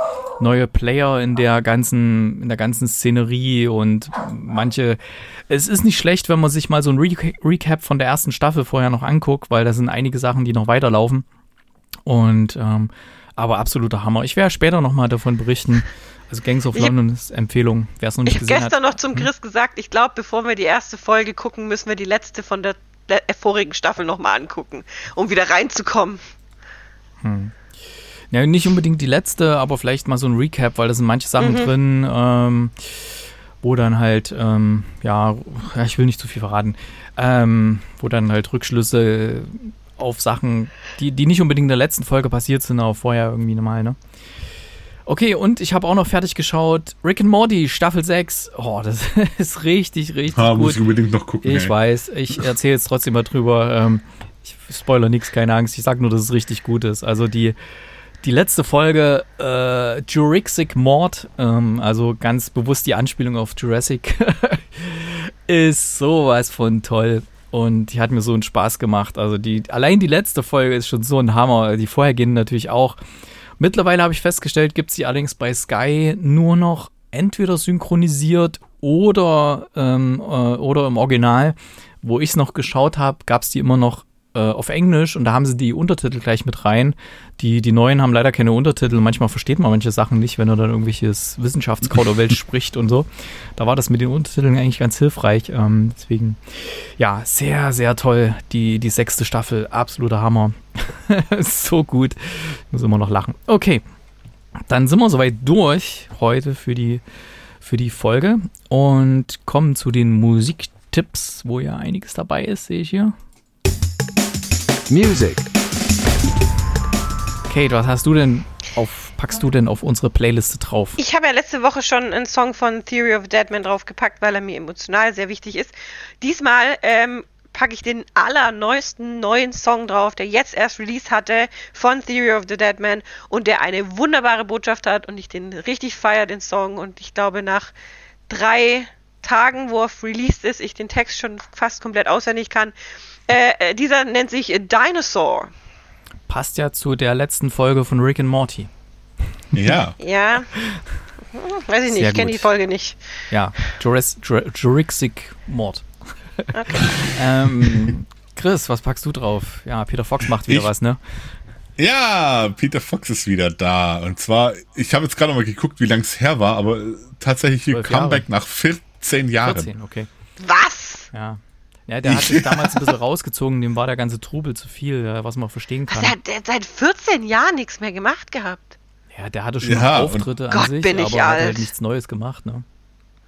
B: neue Player in der ganzen, in der ganzen Szenerie und manche. Es ist nicht schlecht, wenn man sich mal so ein Re Recap von der ersten Staffel vorher noch anguckt, weil da sind einige Sachen, die noch weiterlaufen. Und ähm, aber absoluter Hammer. Ich werde später nochmal davon berichten. Also Gangs of
C: Ich
B: London ist Empfehlung, wer es noch nicht
C: Ich habe
B: gesehen
C: gestern
B: hat.
C: noch zum Chris gesagt, ich glaube, bevor wir die erste Folge gucken, müssen wir die letzte von der le- vorigen Staffel nochmal angucken, um wieder reinzukommen.
B: Ja, nicht unbedingt die letzte, aber vielleicht mal so ein Recap, weil da sind manche Sachen drin, ähm, wo dann halt, ähm, ja, ja, ich will nicht zu viel verraten, ähm, wo dann halt Rückschlüsse auf Sachen, die, die nicht unbedingt in der letzten Folge passiert sind, aber vorher irgendwie normal, ne? Okay, und ich habe auch noch fertig geschaut, Rick and Morty, Staffel 6. Oh, das ist richtig, richtig
D: Ah,
B: gut.
D: muss ich unbedingt noch gucken.
B: Ich
D: ey.
B: weiß, ich erzähle jetzt trotzdem mal drüber. Ähm, ich spoiler nichts, keine Angst. Ich sag nur, dass es richtig gut ist. Also die, die letzte Folge, äh, Jurassic Mord, ähm, also ganz bewusst die Anspielung auf Jurassic, ist sowas von toll. Und die hat mir so einen Spaß gemacht. Also die, allein die letzte Folge ist schon so ein Hammer. Die vorhergehenden natürlich auch. Mittlerweile habe ich festgestellt, gibt es die allerdings bei Sky nur noch entweder synchronisiert oder, ähm, äh, oder im Original. Wo ich es noch geschaut habe, gab es die immer noch auf Englisch und da haben sie die Untertitel gleich mit rein. Die, die neuen haben leider keine Untertitel. Manchmal versteht man manche Sachen nicht, wenn er dann irgendwelches Wissenschaftskauderwelsch spricht und so. Da war das mit den Untertiteln eigentlich ganz hilfreich. Ähm, deswegen, ja, sehr, sehr toll. Die, die sechste Staffel, absoluter Hammer. so gut. Ich muss immer noch lachen. Okay, dann sind wir soweit durch heute für die, für die Folge und kommen zu den Musiktipps, wo ja einiges dabei ist, sehe ich hier.
A: Music.
B: Kate, was hast du denn auf, packst du denn auf unsere Playliste drauf?
C: Ich habe ja letzte Woche schon einen Song von Theory of Deadman draufgepackt, weil er mir emotional sehr wichtig ist. Diesmal ähm, packe ich den allerneuesten neuen Song drauf, der jetzt erst Release hatte von Theory of the Deadman und der eine wunderbare Botschaft hat und ich den richtig feiere, den Song. Und ich glaube, nach drei Tagen, wo er released ist, ich den Text schon fast komplett auswendig kann. Äh, äh, dieser nennt sich Dinosaur.
B: Passt ja zu der letzten Folge von Rick and Morty.
D: Ja.
C: Ja. Hm, Weiß ich nicht,
B: Sehr
C: ich kenne die Folge nicht.
B: Ja, Jurass- Jura- Jurassic Mord. ähm, Chris, was packst du drauf? Ja, Peter Fox macht wieder
D: Ich-
B: was, ne?
D: Ja, Peter Fox ist wieder da. Und zwar, ich habe jetzt gerade noch mal geguckt, wie lang es her war, aber äh, tatsächlich hier
B: Zwölf
D: Comeback nach 14 Jahren.
B: 14, okay.
C: Was?
B: Ja. Ja, der hat sich damals ein bisschen rausgezogen, dem war der ganze Trubel zu viel, ja, was man verstehen
C: Also
B: kann.
C: der, hat- der hat seit 14 Jahren nichts mehr gemacht gehabt.
B: Ja, der hatte schon
D: Ja,
B: Auftritte an
C: Gott,
B: sich,
C: bin ich
B: aber hat halt
C: alt.
B: nichts Neues gemacht, ne?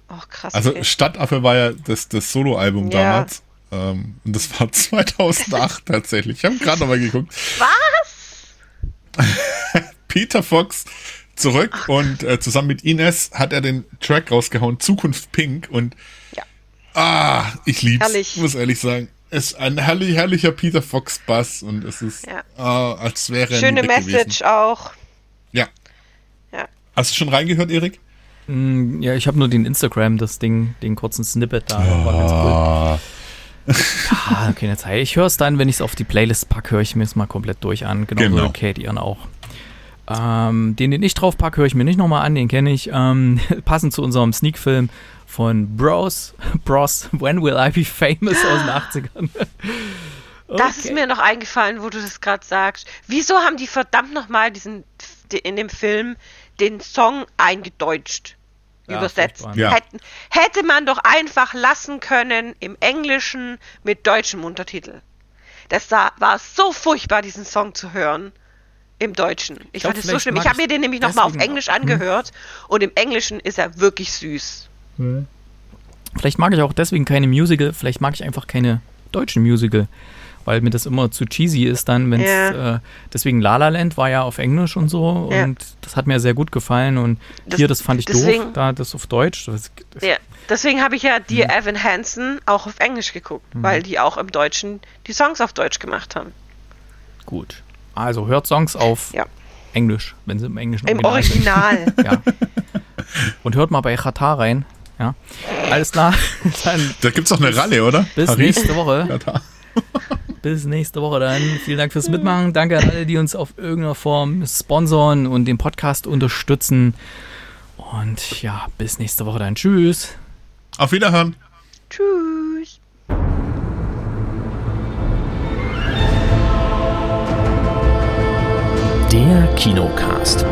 C: Oh, krass.
D: Also
C: okay.
D: Stadtaffe war ja das, das Soloalbum
C: Ja.
D: damals. Ähm, und das war 2008 tatsächlich. Ich habe gerade noch mal geguckt.
C: Was?
D: Peter Fox zurück und äh, zusammen mit Ines hat er den Track rausgehauen, Zukunft Pink und
C: Ja.
D: Ah, ich lieb's,
C: Herrlich.
D: muss ehrlich sagen. Es ist ein herrlich, herrlicher Peter Fox Bass und es ist,
C: Ja.
D: ah, als wäre er
C: Schöne Message
D: gewesen.
C: auch.
D: Ja.
C: Ja.
D: Hast du schon reingehört, Erik?
B: Mm, Ja, ich habe nur den Instagram, das Ding, den kurzen Snippet da. War ganz cool.
D: Ah,
B: Ah, keine Zeit. Ich höre es dann, wenn ich es auf die Playlist packe, höre ich mir es mal komplett durch an. Genau,
D: Genau.
B: so Kate ihren auch. Ähm, den, den ich drauf packe, höre ich mir nicht nochmal an, den kenne ich. Ähm, passend zu unserem Sneak-Film von Bros, Bros, When Will I Be Famous aus den 80ern.
C: Das ist
B: Okay.
C: mir noch eingefallen, wo du das gerade sagst. Wieso haben die verdammt nochmal diesen in dem Film den Song eingedeutscht?
B: Ja,
C: übersetzt.
D: Ja.
C: Hätten, hätte man doch einfach lassen können im Englischen mit deutschem Untertitel. Das da, war so furchtbar, diesen Song zu hören. Im Deutschen. Ich
B: glaub,
C: fand es so schlimm. Ich habe
B: ich
C: mir den nämlich nochmal auf Englisch
B: auch. Hm.
C: angehört und im Englischen ist er wirklich süß.
B: Vielleicht mag ich auch deswegen keine Musical, vielleicht mag ich einfach keine deutschen Musical, weil mir das immer zu cheesy ist dann, wenn es,
C: Ja.
B: äh, deswegen La La Land war ja auf Englisch und so
C: Ja.
B: und das hat mir sehr gut gefallen und
C: Das-
B: hier, das fand ich doof,
C: deswegen-
B: da das auf Deutsch, das, das,
C: Ja, deswegen habe ich ja
B: Hm.
C: Dear Evan Hansen auch auf Englisch geguckt, weil die auch im Deutschen die Songs auf Deutsch gemacht haben.
B: gut. Also hört Songs auf
C: Ja.
B: Englisch, wenn sie im Englischen
C: Im
B: Original sind.
C: Original.
B: Ja. Und hört mal bei Chata rein. Ja. Alles klar. Dann
D: da gibt's doch eine Ralle, oder?
B: bis
D: Paris?
B: nächste Woche.
D: Da.
B: Bis nächste Woche dann. Vielen Dank fürs Mitmachen. Danke an alle, die uns auf irgendeiner Form sponsoren und den Podcast unterstützen. Und ja, bis nächste Woche dann. Tschüss.
D: Auf Wiederhören.
C: Tschüss.
A: Der Kinocast.